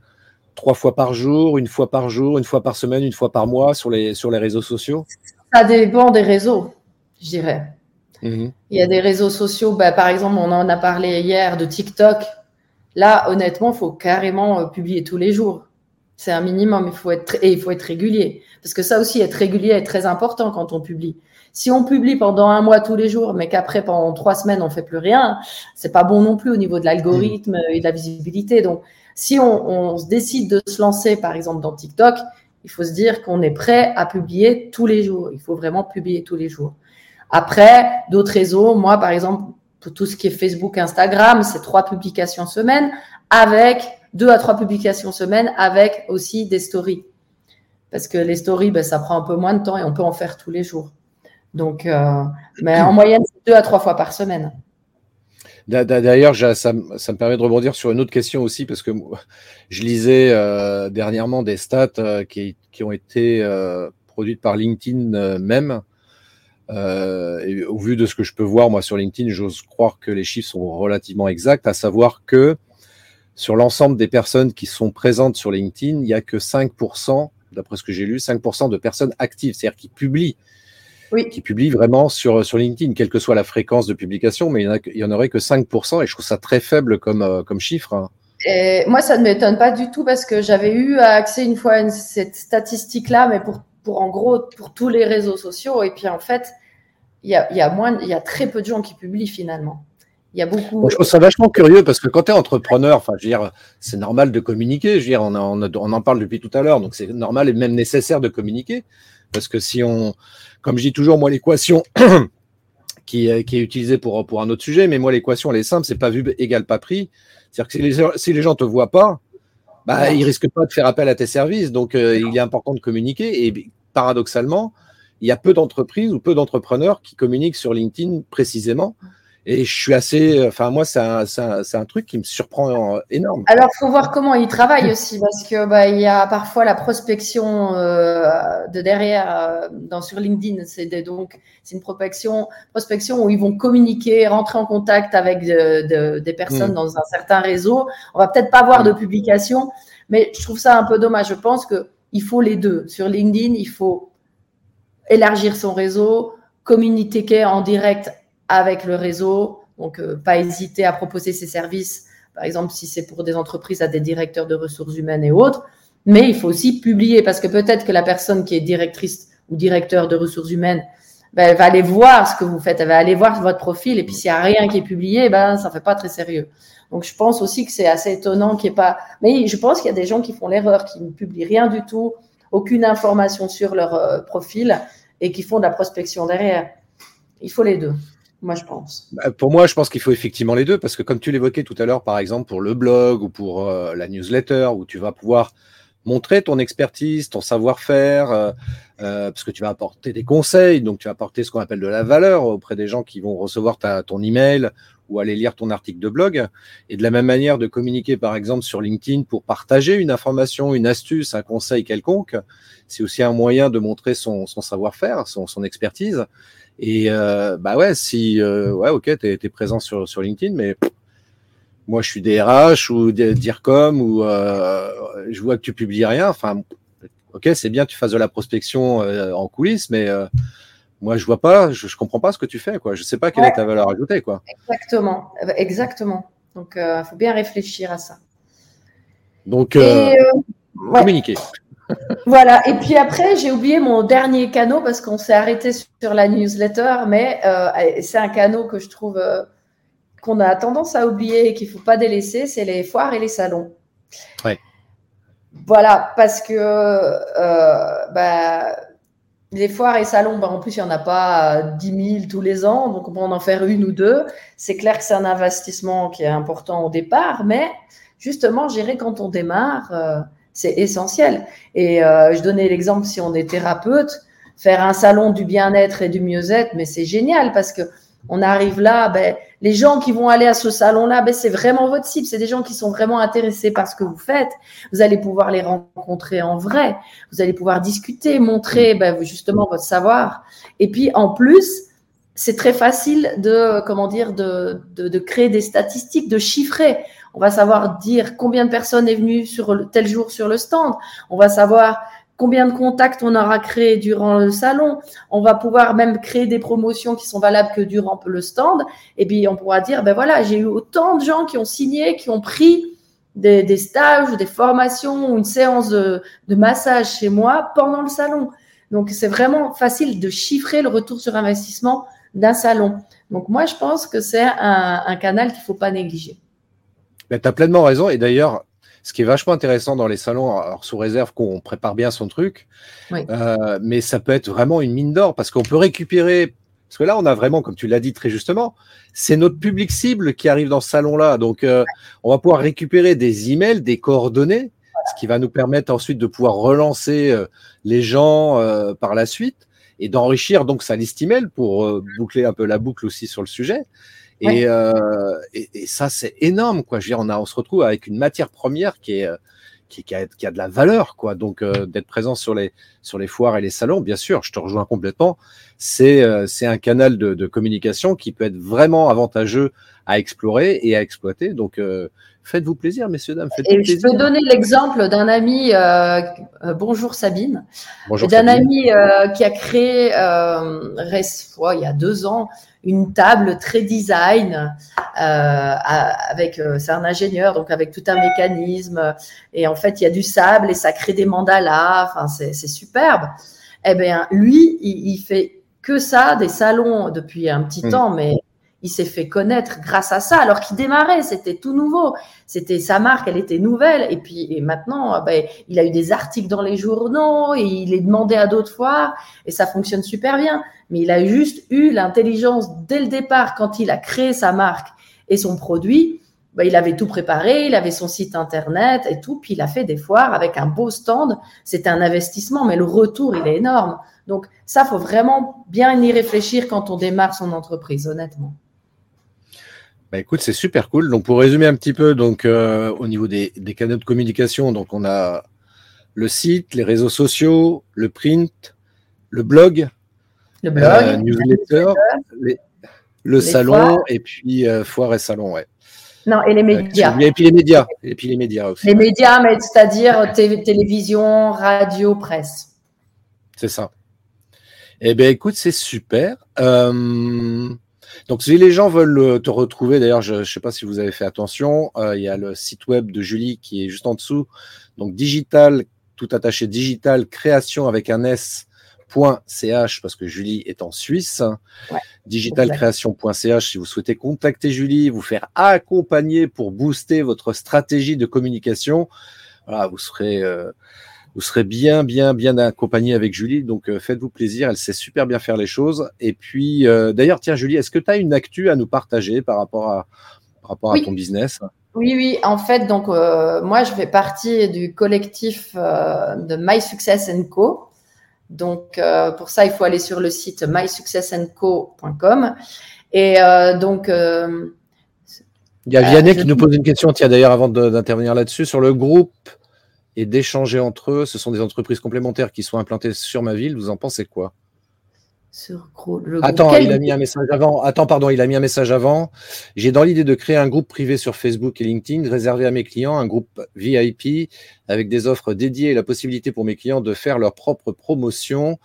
A: trois fois par jour, une fois par jour, une fois par semaine, une fois par mois sur les, sur les réseaux sociaux?
B: Ça dépend des réseaux, je dirais. Mhm. Il y a des réseaux sociaux, bah, par exemple, on en a parlé hier de TikTok. Là, honnêtement, il faut carrément euh, publier tous les jours. C'est un minimum. Il faut être et il faut être régulier parce que ça aussi être régulier est très important quand on publie. Si on publie pendant un mois tous les jours, mais qu'après pendant trois semaines on fait plus rien, c'est pas bon non plus au niveau de l'algorithme et de la visibilité. Donc, si on, on se décide de se lancer, par exemple dans TikTok, il faut se dire qu'on est prêt à publier tous les jours. Il faut vraiment publier tous les jours. Après, d'autres réseaux, moi, par exemple, pour tout ce qui est Facebook, Instagram, c'est trois publications semaine avec deux à trois publications semaine avec aussi des stories. Parce que les stories, ben, ça prend un peu moins de temps et on peut en faire tous les jours. Donc, euh, mais en moyenne, c'est deux à trois fois par semaine.
A: D'ailleurs, ça, me permet de rebondir sur une autre question aussi, parce que je lisais euh, dernièrement des stats euh, qui, ont été produites par LinkedIn même. Et au vu de ce que je peux voir, moi, sur LinkedIn, j'ose croire que les chiffres sont relativement exacts, à savoir que sur l'ensemble des personnes qui sont présentes sur LinkedIn, il n'y a que 5%, d'après ce que j'ai lu, 5% de personnes actives, c'est-à-dire qui publient oui. qui publient vraiment sur, sur LinkedIn, quelle que soit la fréquence de publication, mais il n'y en, aurait que 5%, et je trouve ça très faible comme, euh, comme chiffre. Hein.
B: Et moi, ça ne m'étonne pas du tout parce que j'avais eu accès une fois à cette statistique-là, mais pour, pour en gros, pour tous les réseaux sociaux. Et puis en fait, il y a, y, a moins, y a très peu de gens qui publient finalement. Il y a beaucoup.
A: je trouve ça vachement curieux parce que quand tu es entrepreneur, enfin, je veux dire, c'est normal de communiquer. Je veux dire, on, on, on en parle depuis tout à l'heure, donc c'est normal et même nécessaire de communiquer. Parce que si on, comme je dis toujours, moi, l'équation qui, est, utilisée pour, pour un autre sujet, mais moi, l'équation, elle est simple, c'est pas vu égale pas prix. C'est-à-dire que si les, si les gens te voient pas, bah, ils risquent pas de faire appel à tes services. Donc, euh, il est important de communiquer. Et paradoxalement, il y a peu d'entreprises ou peu d'entrepreneurs qui communiquent sur LinkedIn précisément. Et je suis assez. Enfin, moi, c'est un, un, truc qui me surprend euh, énorme.
B: Alors, il faut voir comment ils travaillent aussi, parce que bah, il y a parfois la prospection euh, de derrière euh, dans, sur LinkedIn. C'est donc c'est une prospection, prospection où ils vont communiquer, rentrer en contact avec de, des personnes mm. dans un certain réseau. On va peut-être pas voir de publication, mais je trouve ça un peu dommage. Je pense que il faut les deux. Sur LinkedIn, il faut élargir son réseau, communiquer en direct avec le réseau. Donc, euh, pas hésiter à proposer ses services, par exemple, si c'est pour des entreprises, à des directeurs de ressources humaines et autres. Mais il faut aussi publier parce que peut-être que la personne qui est directrice ou directeur de ressources humaines, ben, va aller voir ce que vous faites, elle va aller voir votre profil. Et puis, s'il n'y a rien qui est publié, ben, ça fait pas très sérieux. Donc, je pense aussi que c'est assez étonnant qu'il n'y ait pas. Mais je pense qu'il y a des gens qui font l'erreur, qui ne publient rien du tout, aucune information sur leur euh, profil et qui font de la prospection derrière. Il faut les deux moi je pense.
A: Bah, pour moi, je pense qu'il faut effectivement les deux, parce que comme tu l'évoquais tout à l'heure, par exemple, pour le blog ou pour euh, la newsletter, où tu vas pouvoir montrer ton expertise, ton savoir-faire, euh, parce que tu vas apporter des conseils, donc tu vas apporter ce qu'on appelle de la valeur auprès des gens qui vont recevoir ton email ou aller lire ton article de blog. Et de la même manière de communiquer, par exemple, sur LinkedIn pour partager une information, une astuce, un conseil quelconque, c'est aussi un moyen de montrer son, savoir-faire, son, expertise. Et euh, bah ouais, si euh, ouais, ok, t'es es présent sur, LinkedIn, mais moi je suis DRH ou DIRCOM ou euh, je vois que tu publies rien. Enfin, ok, c'est bien, tu fasses de la prospection en coulisses, mais moi je vois pas, je, je, comprends pas ce que tu fais, quoi. Je sais pas quelle est ta valeur ajoutée, quoi.
B: Exactement, exactement. Donc, il faut bien réfléchir à ça.
A: Donc, communiquer
B: voilà. Et puis après, j'ai oublié mon dernier canot parce qu'on s'est arrêté sur la newsletter, mais euh, c'est un canot que je trouve euh, qu'on a tendance à oublier et qu'il ne faut pas délaisser, c'est les foires et les salons.
A: Ouais.
B: Voilà, parce que euh, bah, les foires et salons, bah, en plus, il n'y en a pas 10 000 tous les ans, donc on peut en faire une ou deux. C'est clair que c'est un investissement qui est important au départ, mais justement, gérer quand on démarre c'est essentiel. Et euh, je donnais l'exemple, si on est thérapeute, faire un salon du bien-être et du mieux-être, mais c'est génial parce que on arrive là, ben, les gens qui vont aller à ce salon-là, ben, c'est vraiment votre cible. C'est des gens qui sont vraiment intéressés par ce que vous faites. Vous allez pouvoir les rencontrer en vrai. Vous allez pouvoir discuter, montrer ben, justement votre savoir. Et puis, en plus, c'est très facile de, comment dire, de, de, de créer des statistiques, de chiffrer. On va savoir dire combien de personnes est venues sur tel jour sur le stand. On va savoir combien de contacts on aura créé durant le salon. On va pouvoir même créer des promotions qui sont valables que durant le stand. Et puis, on pourra dire, ben voilà, j'ai eu autant de gens qui ont signé, qui ont pris des, stages des formations ou une séance de, massage chez moi pendant le salon. Donc, c'est vraiment facile de chiffrer le retour sur investissement d'un salon. Donc, moi, je pense que c'est un, canal qu'il ne faut pas négliger.
A: Ben, tu as pleinement raison. Et d'ailleurs, ce qui est vachement intéressant dans les salons, alors sous réserve qu'on prépare bien son truc, euh, mais ça peut être vraiment une mine d'or parce qu'on peut récupérer parce que là, on a vraiment, comme tu l'as dit très justement, c'est notre public cible qui arrive dans ce salon-là. Donc, euh, on va pouvoir récupérer des emails, des coordonnées, ce qui va nous permettre ensuite de pouvoir relancer euh, les gens par la suite et d'enrichir donc sa liste email pour boucler un peu la boucle aussi sur le sujet. Et, et, ça, c'est énorme, quoi. Je veux on, se retrouve avec une matière première qui est a, qui, a, de la valeur, quoi. Donc, d'être présent sur les, sur les foires et les salons, bien sûr, je te rejoins complètement c'est euh, un canal de, communication qui peut être vraiment avantageux à explorer et à exploiter. Donc, euh, faites-vous plaisir, messieurs, dames. Faites
B: et je peux donner l'exemple d'un ami, euh, euh bonjour Sabine, d'un ami euh, qui a créé euh, il y a deux ans une table très design avec, c'est un ingénieur, donc avec tout un mécanisme. Et en fait, il y a du sable et ça crée des mandalas. Enfin, c'est superbe. Eh bien, lui, il, il fait que ça, des salons depuis un petit mm. temps, mais il s'est fait connaître grâce à ça, alors qu'il démarrait, c'était tout nouveau. C'était sa marque, elle était nouvelle. Et puis maintenant, ah ben, il a eu des articles dans les journaux et il est demandé à d'autres fois et ça fonctionne super bien. Mais il a juste eu l'intelligence dès le départ, quand il a créé sa marque et son produit, ben, il avait tout préparé, il avait son site internet et tout, puis il a fait des foires avec un beau stand. C'était un investissement, mais le retour, il est énorme. Donc ça, faut vraiment bien y réfléchir quand on démarre son entreprise, honnêtement.
A: Bah écoute, c'est super cool. Donc pour résumer un petit peu, donc euh, au niveau des, canaux de communication, donc on a le site, les réseaux sociaux, le print, le blog,
B: le blog,
A: euh, newsletter, le salon et puis euh, foire et salon, ouais.
B: Non, et les médias.
A: Et puis les médias. Et puis les médias aussi.
B: Les médias, mais c'est-à-dire télévision, radio, presse.
A: C'est ça. Eh bien, écoute, c'est super. Euh, donc, si les gens veulent euh, te retrouver, d'ailleurs, je ne sais pas si vous avez fait attention, euh, il y a le site web de Julie qui est juste en dessous. Donc, digital, tout attaché, digital, création avec un S. .ch parce que Julie est en Suisse. Ouais, digitalcreation.ch si vous souhaitez contacter Julie, vous faire accompagner pour booster votre stratégie de communication. Voilà, vous serez vous serez bien, bien, bien accompagné avec Julie. Donc, euh, faites-vous plaisir. Elle sait super bien faire les choses. Et puis, euh, d'ailleurs, tiens, Julie, est-ce que tu as une actu à nous partager par rapport à, rapport à ton business?
B: Oui, oui. En fait, donc, euh, moi, je fais partie du collectif de My Success Co. Donc, pour ça, il faut aller sur le site mysuccessandco.com. Et donc,
A: il y a Vianney qui nous pose une question, tiens, d'ailleurs, avant d'intervenir là-dessus, sur le groupe et d'échanger entre eux. Ce sont des entreprises complémentaires qui sont implantées sur ma ville. Vous en pensez quoi?
B: Sur
A: le Attends, il a mis un message avant. Attends, pardon, il a mis un message avant. J'ai dans l'idée de créer un groupe privé sur Facebook et LinkedIn réservé à mes clients, un groupe VIP avec des offres dédiées et la possibilité pour mes clients de faire leur propre promotion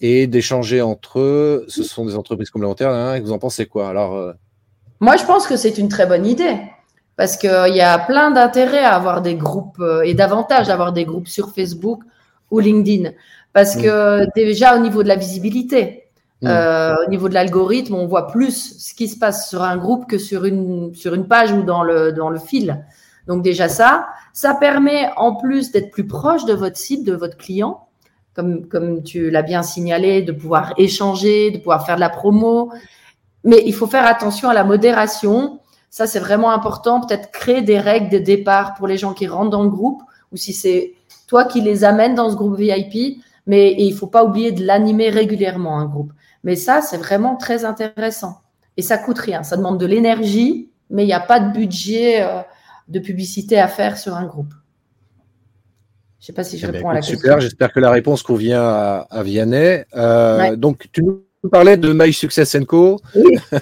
A: et d'échanger entre eux. Ce sont des entreprises complémentaires. Hein. Vous en pensez quoi? Alors, euh,
B: Moi, je pense que c'est une très bonne idée. Parce qu'il y a plein d'intérêts à avoir des groupes euh, et d'avantages à avoir des groupes sur Facebook ou LinkedIn. Parce que mm. déjà au niveau de la visibilité, mm. euh, au niveau de l'algorithme, on voit plus ce qui se passe sur un groupe que sur une, sur une page ou dans le, dans le fil. Donc déjà ça, ça permet en plus d'être plus proche de votre cible, de votre client, comme, comme tu l'as bien signalé, de pouvoir échanger, de pouvoir faire de la promo. Mais il faut faire attention à la modération ça, c'est vraiment important. Peut-être créer des règles de départ pour les gens qui rentrent dans le groupe ou si c'est toi qui les amènes dans ce groupe VIP. Mais il faut pas oublier de l'animer régulièrement, un groupe. Mais ça, c'est vraiment très intéressant. Et ça coûte rien. Ça demande de l'énergie, mais il n'y a pas de budget euh, de publicité à faire sur un groupe. Je ne sais pas si je eh ben, réponds à la
A: question. Super, j'espère que la réponse convient à, Vianney. Euh, donc, tu nous parlais de My Success Co. Oui.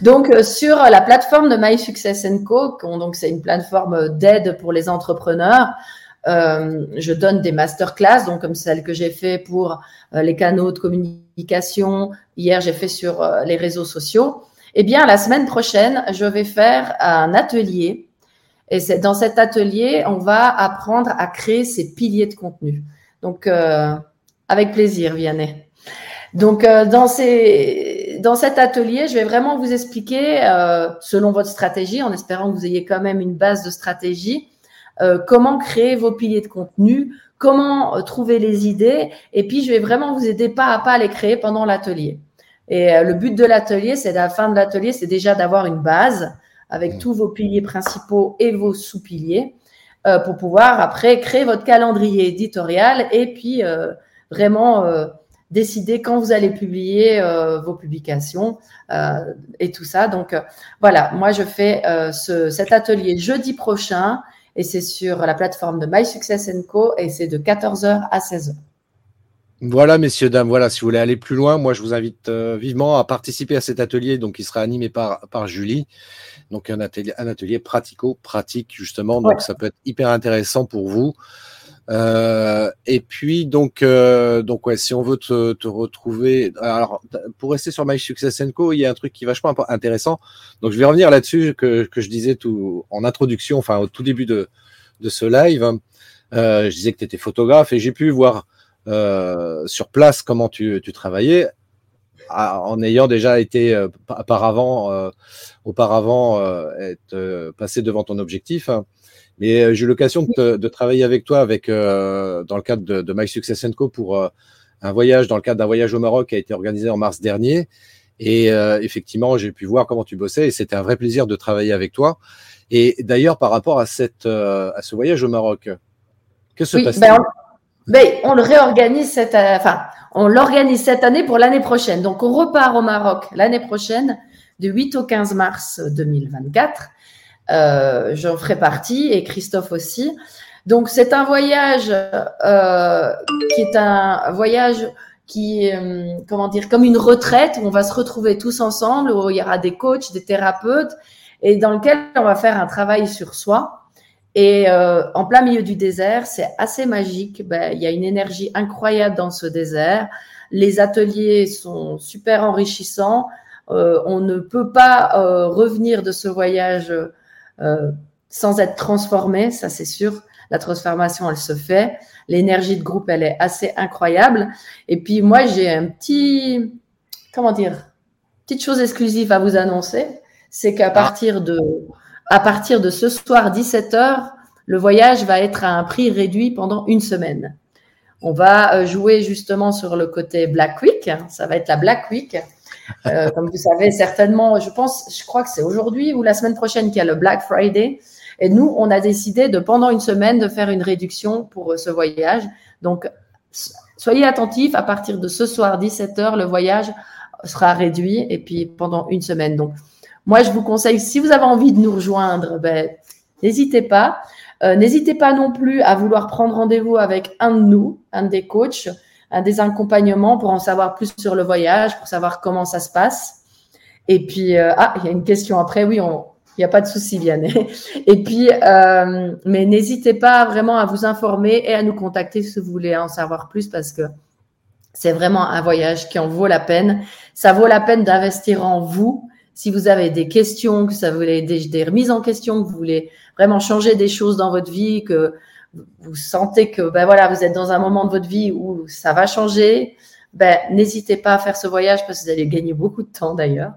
B: Donc, euh, sur la plateforme de My Success Co, donc c'est une plateforme d'aide pour les entrepreneurs, euh, je donne des masterclass, donc comme celle que j'ai fait pour euh, les canaux de communication. Hier, j'ai fait sur les réseaux sociaux. Eh bien, la semaine prochaine, je vais faire un atelier Et c'est dans cet atelier, on va apprendre à créer ces piliers de contenu. Donc, euh, avec plaisir, Vianney. Donc, euh, dans, ces, dans cet atelier, je vais vraiment vous expliquer, euh, selon votre stratégie, en espérant que vous ayez quand même une base de stratégie, euh, comment créer vos piliers de contenu, comment euh, trouver les idées, et puis je vais vraiment vous aider pas à pas à les créer pendant l'atelier. Et euh, le but de l'atelier, c'est à la fin de l'atelier, c'est déjà d'avoir une base avec mmh. tous vos piliers principaux et vos sous-piliers euh, pour pouvoir après créer votre calendrier éditorial et puis euh, vraiment euh, décider quand vous allez publier euh, vos publications et tout ça. Donc voilà, moi je fais ce, cet atelier jeudi prochain et c'est sur la plateforme de My Success Co et c'est de 14h à 16h.
A: Voilà, messieurs, dames, voilà, si vous voulez aller plus loin, moi je vous invite euh, vivement à participer à cet atelier, donc qui sera animé par, par Julie. Donc un atelier, un atelier pratico-pratique, justement, donc ça peut être hyper intéressant pour vous. Euh, et puis donc euh, donc si on veut te, retrouver, alors pour rester sur My Success Co, il y a un truc qui est vachement intéressant. Donc je vais revenir là-dessus que, que je disais tout en introduction, enfin au tout début de de ce live. Euh, je disais que tu étais photographe et j'ai pu voir sur place comment tu, tu travaillais en ayant déjà été auparavant, auparavant être passé devant ton objectif. Mais j'ai eu l'occasion de, de, travailler avec toi avec, dans le cadre de, de My Success Co pour un voyage, dans le cadre d'un voyage au Maroc qui a été organisé en mars dernier. Et effectivement, j'ai pu voir comment tu bossais et c'était un vrai plaisir de travailler avec toi. Et d'ailleurs, par rapport à, cette, à ce voyage au Maroc, que se passe-t-il? ben
B: mais on le réorganise cette, euh, enfin, on l'organise cette année pour l'année prochaine. Donc, on repart au Maroc l'année prochaine, du 8 au 15 mars 2024. Euh, J'en ferai partie et Christophe aussi. Donc, c'est un voyage euh, qui est un voyage qui, euh, comment dire, comme une retraite où on va se retrouver tous ensemble, où il y aura des coachs, des thérapeutes, et dans lequel on va faire un travail sur soi et euh, en plein milieu du désert, c'est assez magique. Ben, il y a une énergie incroyable dans ce désert. Les ateliers sont super enrichissants. Euh, on ne peut pas euh, revenir de ce voyage sans être transformé, ça c'est sûr. La transformation, elle se fait. L'énergie de groupe, elle est assez incroyable. Et puis moi, j'ai un petit, comment dire, petite chose exclusive à vous annoncer, c'est qu'à ah. partir de à partir de ce soir 17h, le voyage va être à un prix réduit pendant une semaine. On va euh, jouer justement sur le côté Black Week. Ça va être la Black Week. Euh, comme vous savez, certainement, je pense, je crois que c'est aujourd'hui ou la semaine prochaine qu'il y a le Black Friday. Et nous, on a décidé de, pendant une semaine, de faire une réduction pour euh, ce voyage. Donc, soyez attentifs. À partir de ce soir, 17h, le voyage sera réduit et puis pendant une semaine. Donc, moi, je vous conseille, si vous avez envie de nous rejoindre, ben, n'hésitez pas. Euh, n'hésitez pas non plus à vouloir prendre rendez-vous avec un de nous, un des coachs, des accompagnements pour en savoir plus sur le voyage, pour savoir comment ça se passe. Et puis, euh, ah, il y a une question après, oui, il n'y a pas de souci, Vianney. Et puis, euh, mais n'hésitez pas vraiment à vous informer et à nous contacter si vous voulez en savoir plus parce que c'est vraiment un voyage qui en vaut la peine. Ça vaut la peine d'investir en vous si vous avez des questions, que ça voulait des, des remises en question, que vous voulez vraiment changer des choses dans votre vie, que vous sentez que ben voilà, vous êtes dans un moment de votre vie où ça va changer, ben n'hésitez pas à faire ce voyage parce que vous allez gagner beaucoup de temps d'ailleurs.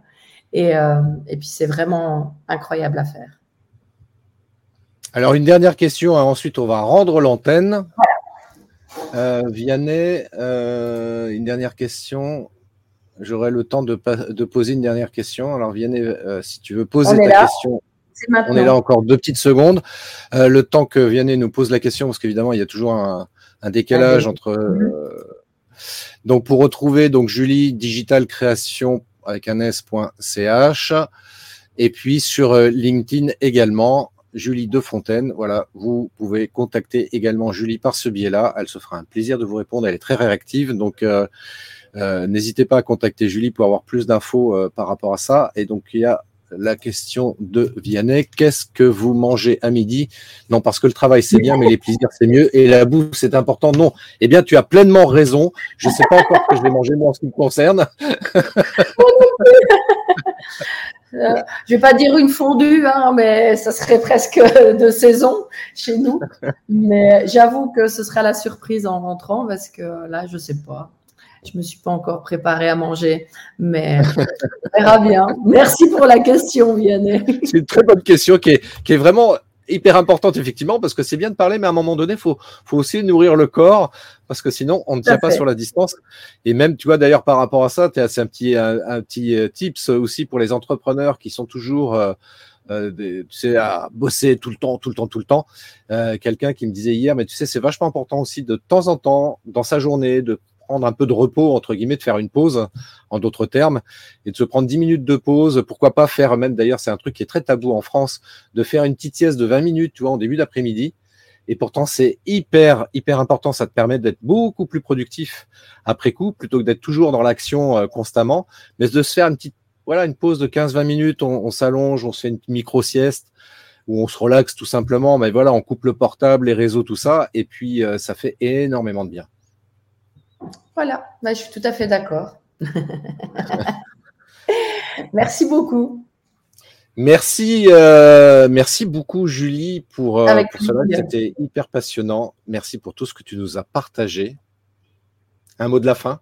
B: Et, euh, et puis c'est vraiment incroyable à faire.
A: Alors une dernière question, hein. ensuite on va rendre l'antenne. Euh, Vianney, euh, une dernière question. J'aurai le temps de, de, poser une dernière question. Alors, Vianney, si tu veux poser ta question, on est là encore deux petites secondes. Euh, le temps que Vianney nous pose la question, parce qu'évidemment, il y a toujours un, un décalage entre. Euh, donc, pour retrouver donc Julie Digital Création avec un s.ch et puis sur euh, LinkedIn également. Julie Defontaine, voilà, vous pouvez contacter également Julie par ce biais-là. Elle se fera un plaisir de vous répondre. Elle est très réactive, donc euh, euh, n'hésitez pas à contacter Julie pour avoir plus d'infos euh, par rapport à ça. Et donc, il y a la question de Vianney. Qu'est-ce que vous mangez à midi? Non, parce que le travail, c'est bien, mais les plaisirs, c'est mieux. Et la bouffe, c'est important. Non. Eh bien, tu as pleinement raison. Je ne sais pas encore ce que je vais manger, moi, en ce qui me concerne.
B: Euh, je vais pas dire une fondue, hein, mais ça serait presque de saison chez nous. Mais j'avoue que ce sera la surprise en rentrant parce que là, je sais pas. Je me suis pas encore préparée à manger, mais on verra bien. Merci pour la question, Vianney.
A: C'est une très bonne question qui est, qui est vraiment hyper importante effectivement parce que c'est bien de parler mais à un moment donné faut faut aussi nourrir le corps parce que sinon on ne tient pas sur la distance et même tu vois d'ailleurs par rapport à ça c'est un petit un, petit euh, tips aussi pour les entrepreneurs qui sont toujours euh, euh, tu sais, à bosser tout le temps, tout le temps, tout le temps. Euh, Quelqu'un qui me disait hier, mais tu sais, c'est vachement important aussi de temps en temps, dans sa journée, de prendre un peu de repos, entre guillemets, de faire une pause, en d'autres termes, et de se prendre 10 minutes de pause. Pourquoi pas faire même, d'ailleurs, c'est un truc qui est très tabou en France, de faire une petite sieste de 20 minutes, tu vois, en début d'après-midi. Et pourtant, c'est hyper, hyper important. Ça te permet d'être beaucoup plus productif après coup, plutôt que d'être toujours dans l'action euh, constamment, mais de se faire une petite, voilà, une pause de 15-20 minutes. On, on s'allonge, on se fait une micro-sieste où on se relaxe tout simplement. Mais voilà, on coupe le portable, les réseaux, tout ça. Et puis, euh, ça fait énormément de bien.
B: Voilà, bah, je suis tout à fait d'accord. merci beaucoup.
A: Merci, euh, merci beaucoup Julie pour, euh, pour cela. C'était hyper passionnant. Merci pour tout ce que tu nous as partagé. Un mot de la fin?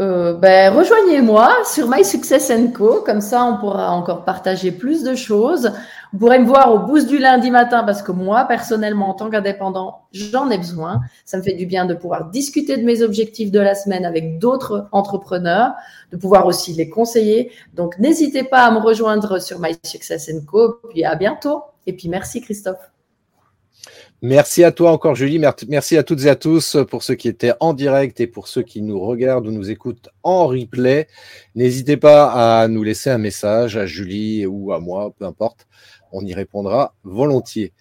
B: Euh, ben, rejoignez-moi sur My Success Co. Comme ça, on pourra encore partager plus de choses. Vous pourrez me voir au boost du lundi matin parce que moi, personnellement, en tant qu'indépendant, j'en ai besoin. Ça me fait du bien de pouvoir discuter de mes objectifs de la semaine avec d'autres entrepreneurs, de pouvoir aussi les conseiller. Donc, n'hésitez pas à me rejoindre sur My Success Co. Puis à bientôt. Et puis, merci Christophe.
A: Merci à toi encore, Julie. Merci à toutes et à tous pour ceux qui étaient en direct et pour ceux qui nous regardent ou nous écoutent en replay. N'hésitez pas à nous laisser un message à Julie ou à moi, peu importe. On y répondra volontiers.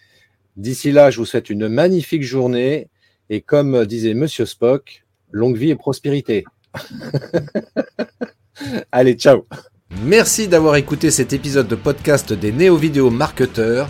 A: D'ici là, je vous souhaite une magnifique journée et comme disait Monsieur Spock, longue vie et prospérité. Allez, ciao. Merci d'avoir écouté cet épisode de podcast des néo-vidéo marketeurs.